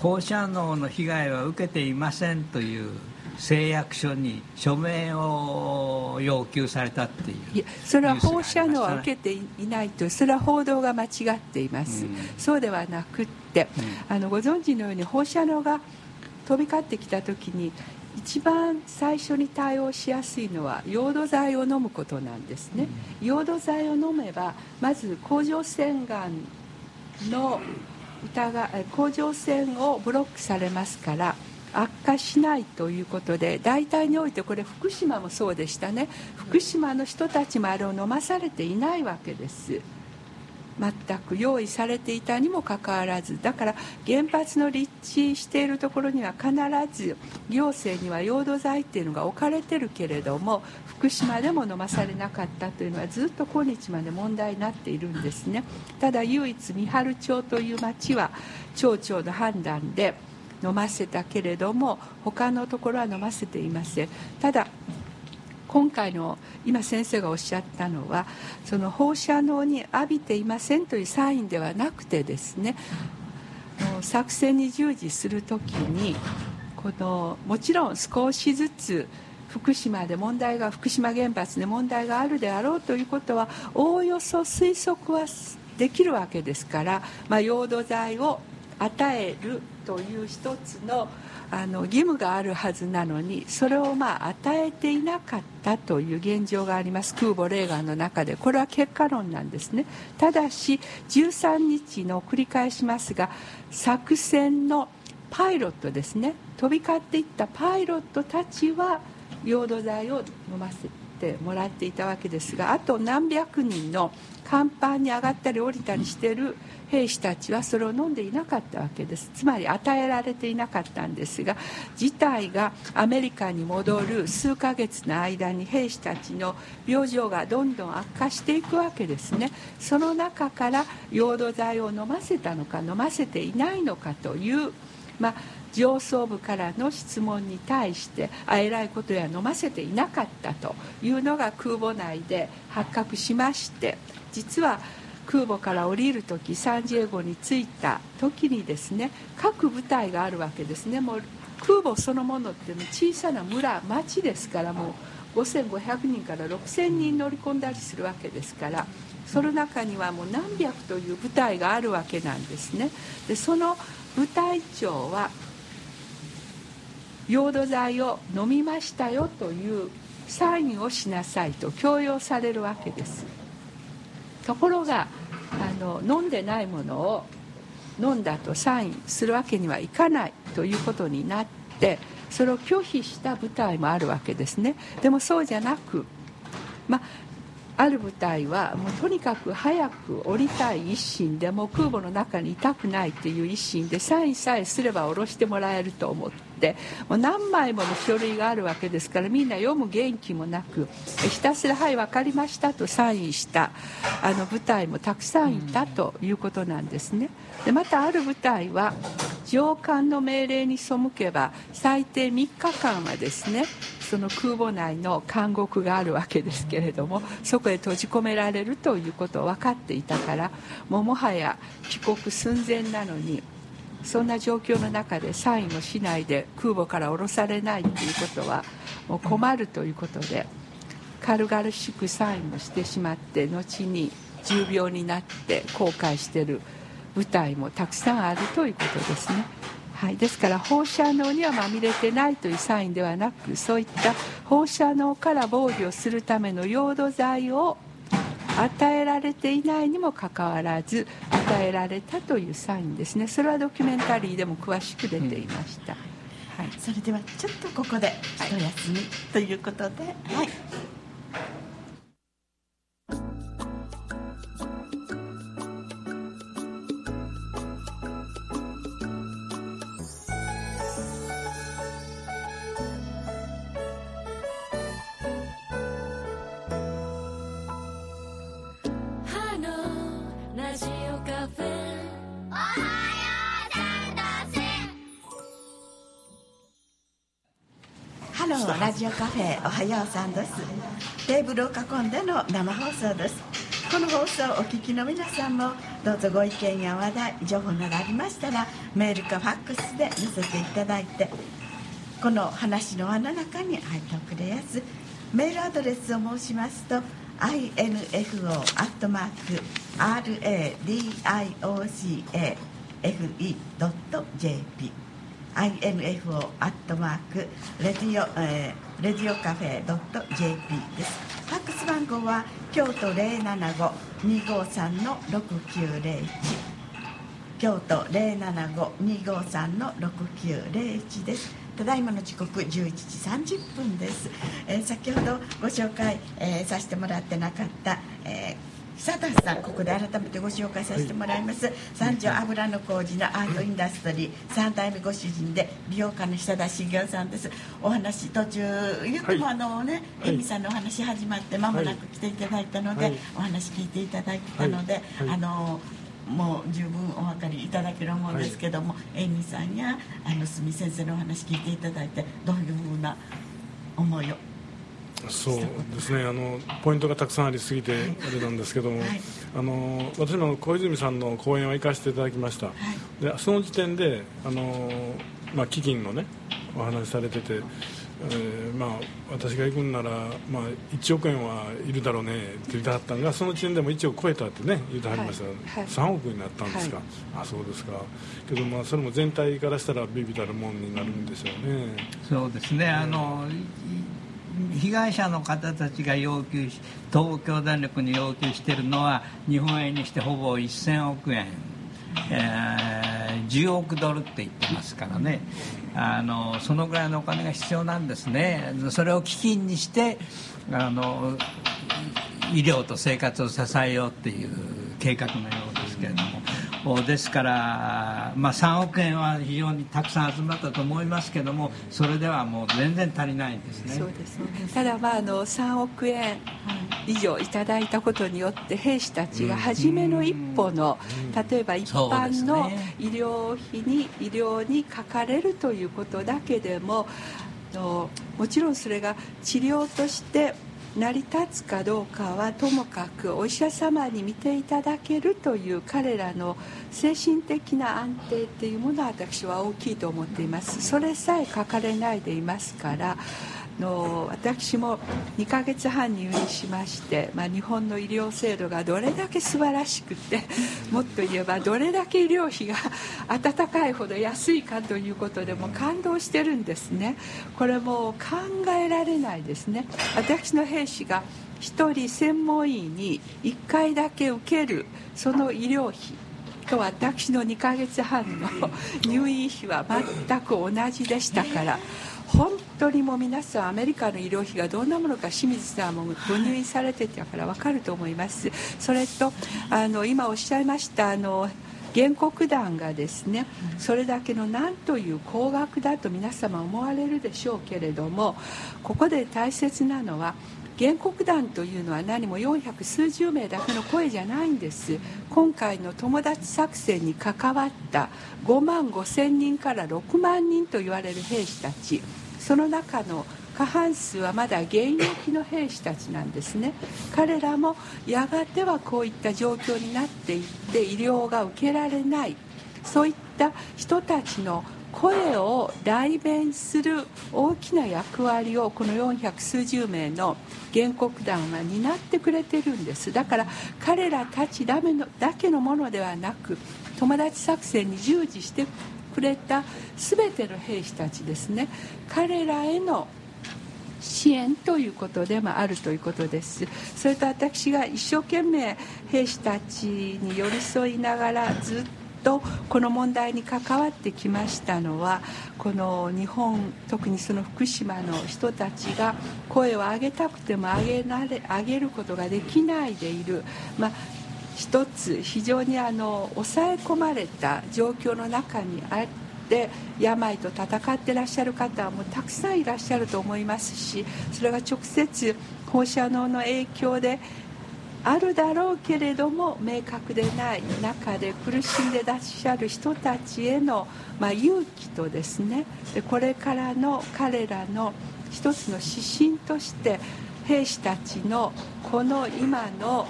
放射能の被害は受けていませんという誓約書に署名を要求されたっていう。いやそれは放射能は受けていないとそれは報道が間違っています、うん。そうではなくって、あのご存知のように放射能が飛び交ってきた時に一番最初に対応しやすいのはヨード剤を飲むことなんですね、ヨード剤を飲めばまず甲状腺がんの疑い甲状腺をブロックされますから悪化しないということで大体においてこれ福島もそうでしたね。福島の人たちもあれを飲まされていないわけです全く用意されていたにもかかわらずだから原発の立地しているところには必ず行政には用土剤っていうのが置かれてるけれども福島でも飲まされなかったというのはずっと今日まで問題になっているんですね。ただ唯一三春町という町は町長の判断で飲ませたけれども他のところは飲ませていません。ただ今回の今先生がおっしゃったのはその放射能に浴びていませんというサインではなくてですね作戦に従事する時にこのもちろん少しずつ福島で問題が福島原発で問題があるであろうということはおおよそ推測はできるわけですから、まあ、用土剤を与えるという一つのあの義務があるはずなのにそれをまあ与えていなかったという現状があります。空母レーガンの中で。これは結果論なんですね。ただし13日の繰り返しますが作戦のパイロットですね。飛び交っていったパイロットたちは用土剤を飲ませてもらっていたわけですがあと何百人の甲板に上がったり降りたりしている兵士たちはそれを飲んでいなかったわけです。つまり与えられていなかったんですが事態がアメリカに戻る数ヶ月の間に兵士たちの病状がどんどん悪化していくわけですね。その中から用土剤を飲ませたのか飲ませていないのかというまあ上層部からの質問に対してあえらいことや飲ませていなかったというのが空母内で発覚しまして実は空母から降りる時サンジエゴに着いた時にですね各部隊があるわけですね。もう空母そのものっていうのは小さな村町ですからもう5500人から6000人乗り込んだりするわけですからその中にはもう何百という部隊があるわけなんですね。でその部隊長は用土剤を飲みましたよというサインをしなさいと強要されるわけです。ところがあの飲んでないものを飲んだとサインするわけにはいかないということになってそれを拒否した部隊もあるわけですね。でもそうじゃなくまあある部隊はもうとにかく早く降りたい一心でもう空母の中にいたくないという一心でサインさえすれば降ろしてもらえると思ってもう何枚もの書類があるわけですからみんな読む元気もなくひたすら「はい分かりました」とサインしたあの部隊もたくさんいたということなんですね。でまたある部隊は上官の命令に背けば最低3日間はですねその空母内の監獄があるわけですけれどもそこへ閉じ込められるということを分かっていたからももはや帰国寸前なのにそんな状況の中でサインをしないで空母から降ろされないということはもう困るということで軽々しくサインをしてしまって後に重病になって後悔している。部隊もたくさんあるということですね。はい、ですから放射能にはまみれてないというサインではなくそういった放射能から防御するための溶土剤を与えられていないにもかかわらず与えられたというサインですね。それはドキュメンタリーでも詳しく出てい。ました、はい、それではちょっとここで一休みということで。はい。ハハローラジオカフェおはようさんです。テーブルを囲んでの生放送です。この放送をお聞きの皆さんもどうぞご意見や話題情報などありましたらメールかファックスで寄せていただいてこの話の輪の中に入っておくれやす。メールアドレスを申しますと info.radiocafe.jp info アットマーク radio、えー、 radiocafe .jp です。ファックス番号は京都075-253の6901京都075-253の6901です。ただいまの時刻11時30分です、えー先ほどご紹介、えーさせてもらってなかった、えー久田さんここで改めてご紹介させてもらいます、三条油小路のアートインダストリー3代目ご主人で美容家の久田茂雄さんです。お話途中言っても、はい。あのねはい。恵美さんのお話始まって間もなく来ていただいたので、はい。お話聞いていただいたので、はい。はい。あのもう十分お分かりいただけると思うんですけども、エイミさんやあの住先生のお話聞いていただいてどういうふうな思いをそうですね。あのポイントがたくさんありすぎてあれなんですけども、はい。あの私も小泉さんの講演を行かせていただきました、でその時点であの、まあ、基金のねお話しされてて、えーまあ、私が行くんなら、まあ、1億円はいるだろうねって言ってはったんがその時点でも1億超えたってね言ってはりました、はい。はい。3億になったんですか、はい。あそうですか。けどまあそれも全体からしたらビビたるもんになるんでしょうね、そうですね、あのい被害者の方たちが要求し東京電力に要求しているのは日本円にしてほぼ1000億円、えー10億ドルって言ってますからね。あのそのぐらいのお金が必要なんですね。それを基金にしてあの医療と生活を支えようっていう計画のようですけれども。おですから、まあ、3億円は非常にたくさん集まったと思いますけどもそれではもう全然足りないんですね。そうですねただ、まあ、あの3億円以上いただいたことによって兵士たちが初めの一歩の例えば一般の医療費に医療にかかれるということだけでももちろんそれが治療として成り立つかどうかはともかくお医者様に見ていただけるという彼らの精神的な安定っていうものは私は大きいと思っています。それさえ書かれないでいますからの私も2ヶ月半入院しまして、まあ、日本の医療制度がどれだけ素晴らしくてもっと言えばどれだけ医療費が温かいほど安いかということでも感動してるんですね。これもう考えられないですね。私の兵士が1人専門医に1回だけ受けるその医療費と私の2ヶ月半の入院費は全く同じでしたから本当にもう皆さんアメリカの医療費がどんなものか清水さんもご入院されてたから分かると思います。それとあの今おっしゃいましたあの原告団がですねそれだけの何という高額だと皆様思われるでしょうけれどもここで大切なのは原告団というのは何も400数十名だけの声じゃないんです。今回の友達作戦に関わった5万5千人から6万人と言われる兵士たちその中の過半数はまだ現役の兵士たちなんですね。彼らもやがてはこういった状況になっていって医療が受けられない。そういった人たちの声を代弁する大きな役割をこの400数十名の原告団は担ってくれてるんです。だから彼らたちだめのだけのものではなく友達作戦に従事してくれた全ての兵士たちですね。彼らへの支援ということでもあるということです。それと私が一生懸命兵士たちに寄り添いながらずっとこの問題に関わってきましたのはこの日本特にその福島の人たちが声を上げたくても上げられ上げることができないでいる、まあ、一つ非常にあの抑え込まれた状況の中にあって病と闘ってらっしゃる方もたくさんいらっしゃると思いますしそれが直接放射能の影響であるだろうけれども明確でない中で苦しんでらっしゃる人たちへの、まあ、勇気とですねでこれからの彼らの一つの指針として兵士たちのこの今の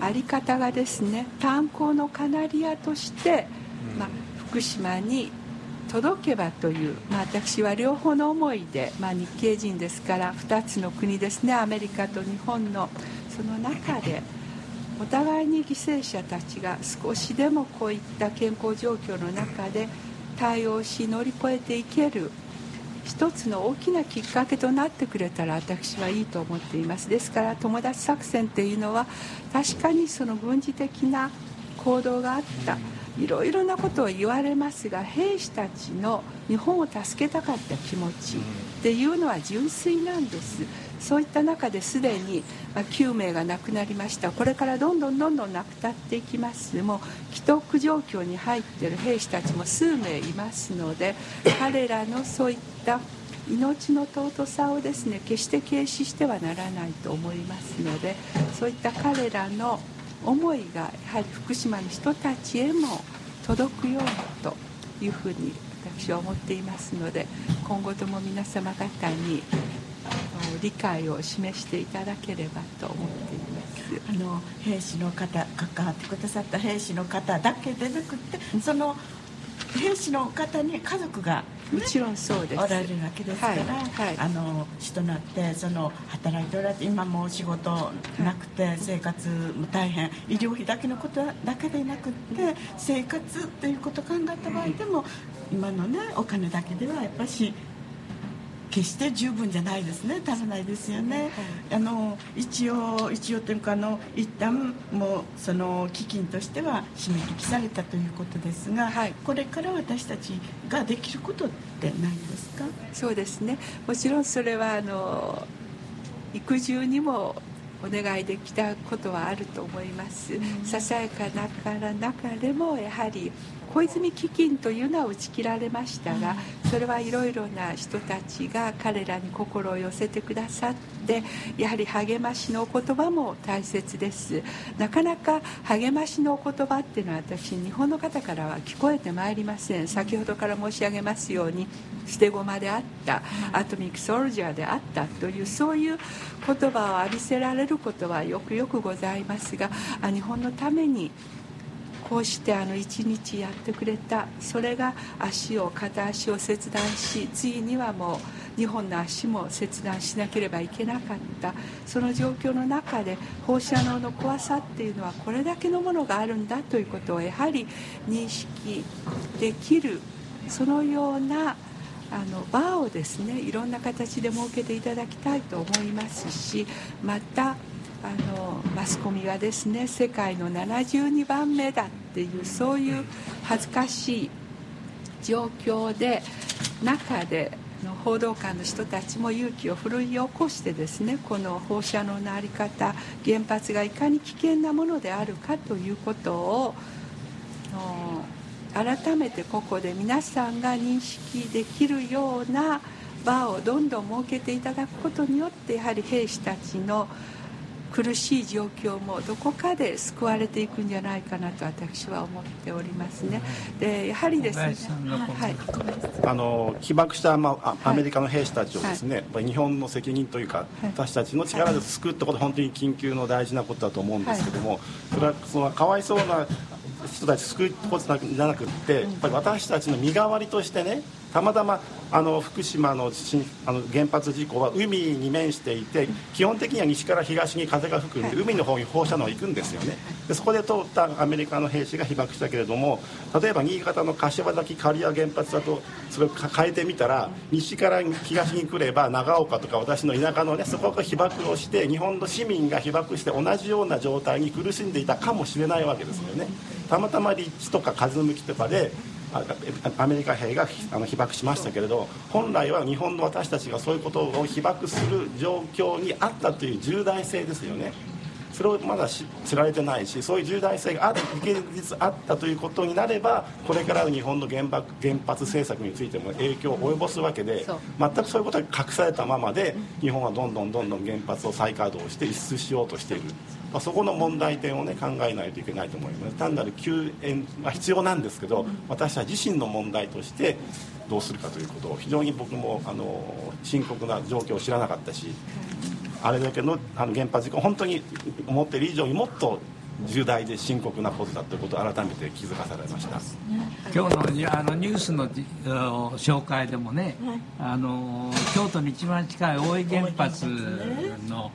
在り方がですね炭鉱のカナリアとして、まあ、福島に届けばという、まあ、私は両方の思いで、まあ、日系人ですから2つの国ですねアメリカと日本のその中でお互いに犠牲者たちが少しでもこういった健康状況の中で対応し乗り越えていける一つの大きなきっかけとなってくれたら私はいいと思っています。ですから友達作戦っていうのは確かにその軍事的な行動があった。いろいろなことを言われますが兵士た。ちの日本を助けたかった気持ちっていうのは純粋なんです。そういった中ですでに9名が亡くなりました。これからどんどんどんどん亡くなっていきます。もう既得状況に入っている兵士たちも数名いますので彼らのそういった命の尊さをですね決して軽視してはならないと思いますのでそういった彼らの思いがやはり福島の人たちへも届くようにというふうに私は思っていますので今後とも皆様方に理解を示していただければと思っています。あの兵士の方関わってくださった兵士の方だけでなくてその兵士の方に家族が、ね、もちろんそうです。おられるわけですから、はいはい、あの死となってその働いておられて今も仕事なくて生活も大変医療費だけのことだけでなくって生活っていうことを考えた場合でも今のねお金だけではやっぱし決して十分じゃないですね足らないですよね、あの一応一応というかあの一旦もうその基金としては締め切りされたということですが、はい、これから私たちができることって何ですか？そうですね。もちろんそれはあの育児にもお願いできたことはあると思います、うん、ささやかなから中でもやはり小泉基金というのは打ち切られましたがそれはいろいろな人たちが彼らに心を寄せてくださってやはり励ましのお言葉も大切です。なかなか励ましのお言葉っていうのは私日本の方からは聞こえてまいりません。先ほどから申し上げますように捨て駒であったアトミック・ソルジャーであったというそういう言葉を浴びせられることはよくよくございますが日本のためにこうしてあの一日やってくれた。それが足を片足を切断しついにはもう2本の足も切断しなければいけなかった。その状況の中で放射能の怖さっていうのはこれだけのものがあるんだということをやはり認識できる。そのようなあの場をですねいろんな形で設けていただきたいと思いますしまたあのマスコミがですね世界の72番目だっていうそういう恥ずかしい状況で中での報道官の人たちも勇気を奮い起こしてですねこの放射能の在り方原発がいかに危険なものであるかということを改めてここで皆さんが認識できるような場をどんどん設けていただくことによってやはり兵士たちの苦しい状況もどこかで救われていくんじゃないかなと私は思っておりますね。でやはりですね、はい、あの被爆した、まあ、アメリカの兵士たちをですね、はい、日本の責任というか、はい、私たちの力で救うってことは本当に緊急の大事なことだと思うんですけども、それはそのかわいそうな人たち救うことじゃなくってやっぱり私たちの身代わりとしてねたまたまあの福島の地あの原発事故は海に面していて基本的には西から東に風が吹くんで海の方に放射能は行くんですよね。でそこで通ったアメリカの兵士が被爆したけれども例えば新潟の柏崎刈谷原発だとそれを変えてみたら西から東に来れば長岡とか私の田舎のねそこが被爆をして日本の市民が被爆して同じような状態に苦しんでいたかもしれないわけですよね。たまたま立地とか風向きとかであアメリカ兵があの被爆しましたけれど本来は日本の私たちがそういうことを被爆する状況にあったという重大性ですよね。それをまだ知られてないしそういう重大性があ現実あったということになればこれからの日本の原爆原発政策についても影響を及ぼすわけで全くそういうことが隠されたままで日本はどんどんどんどん原発を再稼働して輸出しようとしている、まあ、そこの問題点を、ね、考えないといけないと思います。単なる救援は必要なんですけど私たち自身の問題としてどうするかということを非常に僕もあの深刻な状況を知らなかったしあれだけのあの原発事故本当に思っている以上にもっと重大で深刻なことだということを改めて気づかされました。今日のニあのニュースの紹介でもね、あの京都に一番近い大井原発の、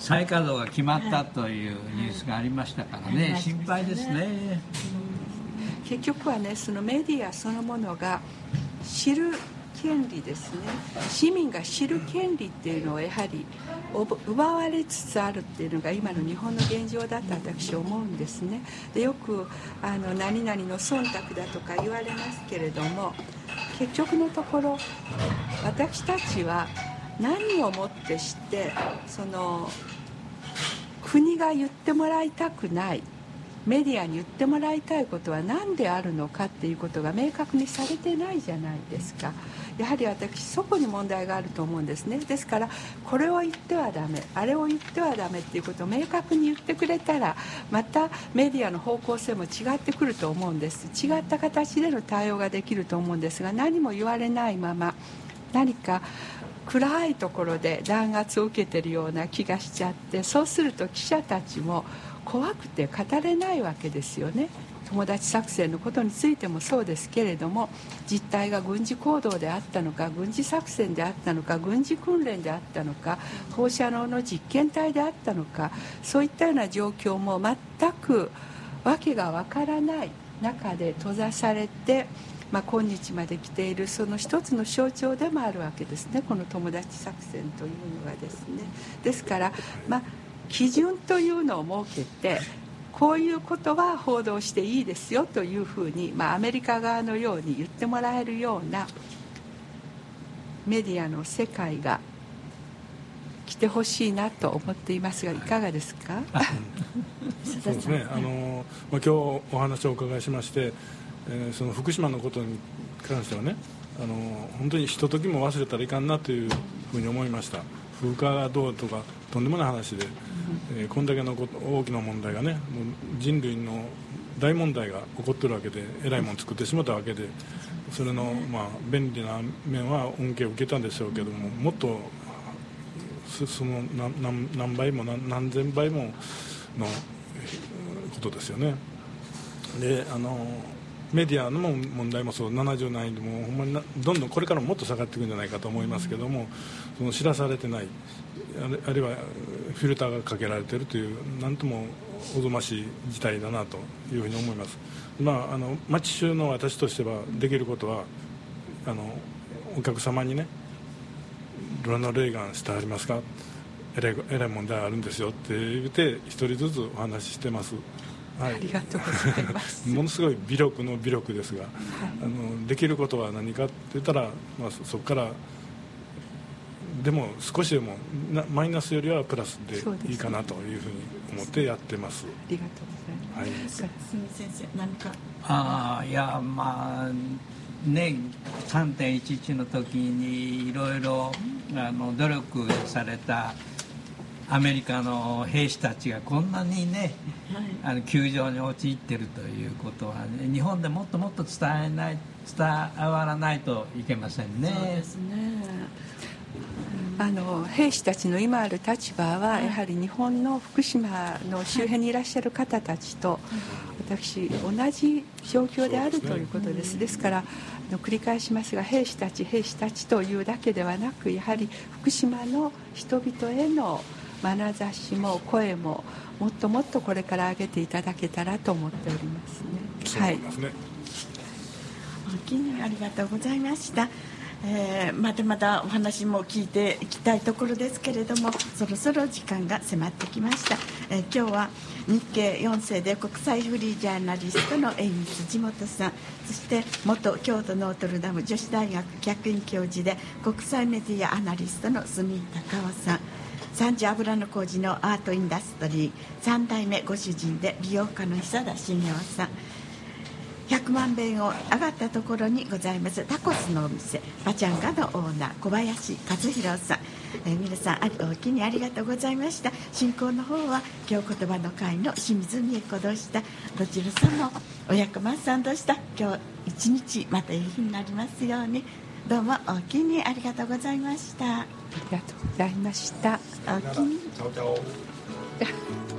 再稼働が決まったというニュースがありましたからね、心配ですね。結局はねそのメディアそのものが知る権利ですね。市民が知る権利っていうのをやはり奪われつつあるっていうのが今の日本の現状だと私思うんですね。でよくあの何々の忖度だとか言われますけれども結局のところ私たちは何をもってしてその国が言ってもらいたくないメディアに言ってもらいたいことは何であるのかっていうことが明確にされてないじゃないですか。やはり私そこに問題があると思うんですね。ですからこれを言ってはダメあれを言ってはダメっていうことを明確に言ってくれたらまたメディアの方向性も違ってくると思うんです。違った形での対応ができると思うんですが何も言われないまま何か暗いところで弾圧を受けてるような気がしちゃってそうすると記者たちも怖くて語れないわけですよね。友達作戦のことについてもそうですけれども実態が軍事行動であったのか軍事作戦であったのか軍事訓練であったのか放射能の実験体であったのかそういったような状況も全く訳がわからない中で閉ざされて、まあ、今日まで来ているその一つの象徴でもあるわけですねこの友達作戦というのがですね。ですから、まあ基準というのを設けてこういうことは報道していいですよというふうに、まあ、アメリカ側のように言ってもらえるようなメディアの世界が来てほしいなと思っていますがい。かがですか？そうですね。あの、まあ、今日お話をお伺いしまして、えー、その福島のことに関してはねあの本当にひとときも忘れたらいかんなというふうに思いました。風化がどうとかとんでもない話で、えー、こんだけの大きな問題がねもう人類の大問題が起こってるわけでえらいもん作ってしまったわけでそれの、まあ、便利な面は恩恵を受けたんでしょうけどももっとその何何倍も何千倍ものことですよね。であのメディアの問題もそう70何位でもほんまにどんどんこれからももっと下がっていくんじゃないかと思いますけどもその知らされてないあるいはフィルターがかけられているというなんともおぞましい事態だなというふうに思います、まあ、あの町衆の私としてはできることはあのお客様にね「ロナル・レーガンしてありますか?」えらいえらい問題あるんですよって言って一人ずつお話ししてます。はい、ありがとうございます。ものすごい微力の微力ですが、はい、あのできることは何かって言ったら、まあ、そこからでも少しでもマイナスよりはプラスでいいかなというふうに思ってやってます。ありがとうございます。はい、先生何か？ああいやまあね3.11の時にいろいろあの努力されたアメリカの兵士たちがこんなにね、あの窮状に陥ってるということは、ね、日本でもっともっと伝えない伝わらないといけませんね。そうですねあの兵士たちの今ある立場はやはり日本の福島の周辺にいらっしゃる方たちと私同じ状況であるということです。ですからあの繰り返しますが兵士たち兵士たちというだけではなくやはり福島の人々への眼差しも声ももっともっとこれから上げていただけたらと思っておりますね。はい。お気にありがとうございました、えーまだまだお話も聞いていきたいところですけれどもそろそろ時間が迫ってきました、えー今日は日経4世で国際フリージャーナリストの江光辻元さん。そして元京都ノートルダム女子大学客員教授で国際メディアアナリストの住井隆夫さん。三次油の工事のアートインダストリー。3代目ご主人で美容家の久田茂雄さん。100万遍を上がったところにございます。タコスのお店。パチャンガのオーナー小林和弘さん、えー皆さんあおおきにありがとうございました。進行の方は今日言葉の会の清水美恵子でした。どちらさんもお役満さんでした。今日一日またいい日になりますように。どうもおおきにありがとうございました。ありがとうございました。おお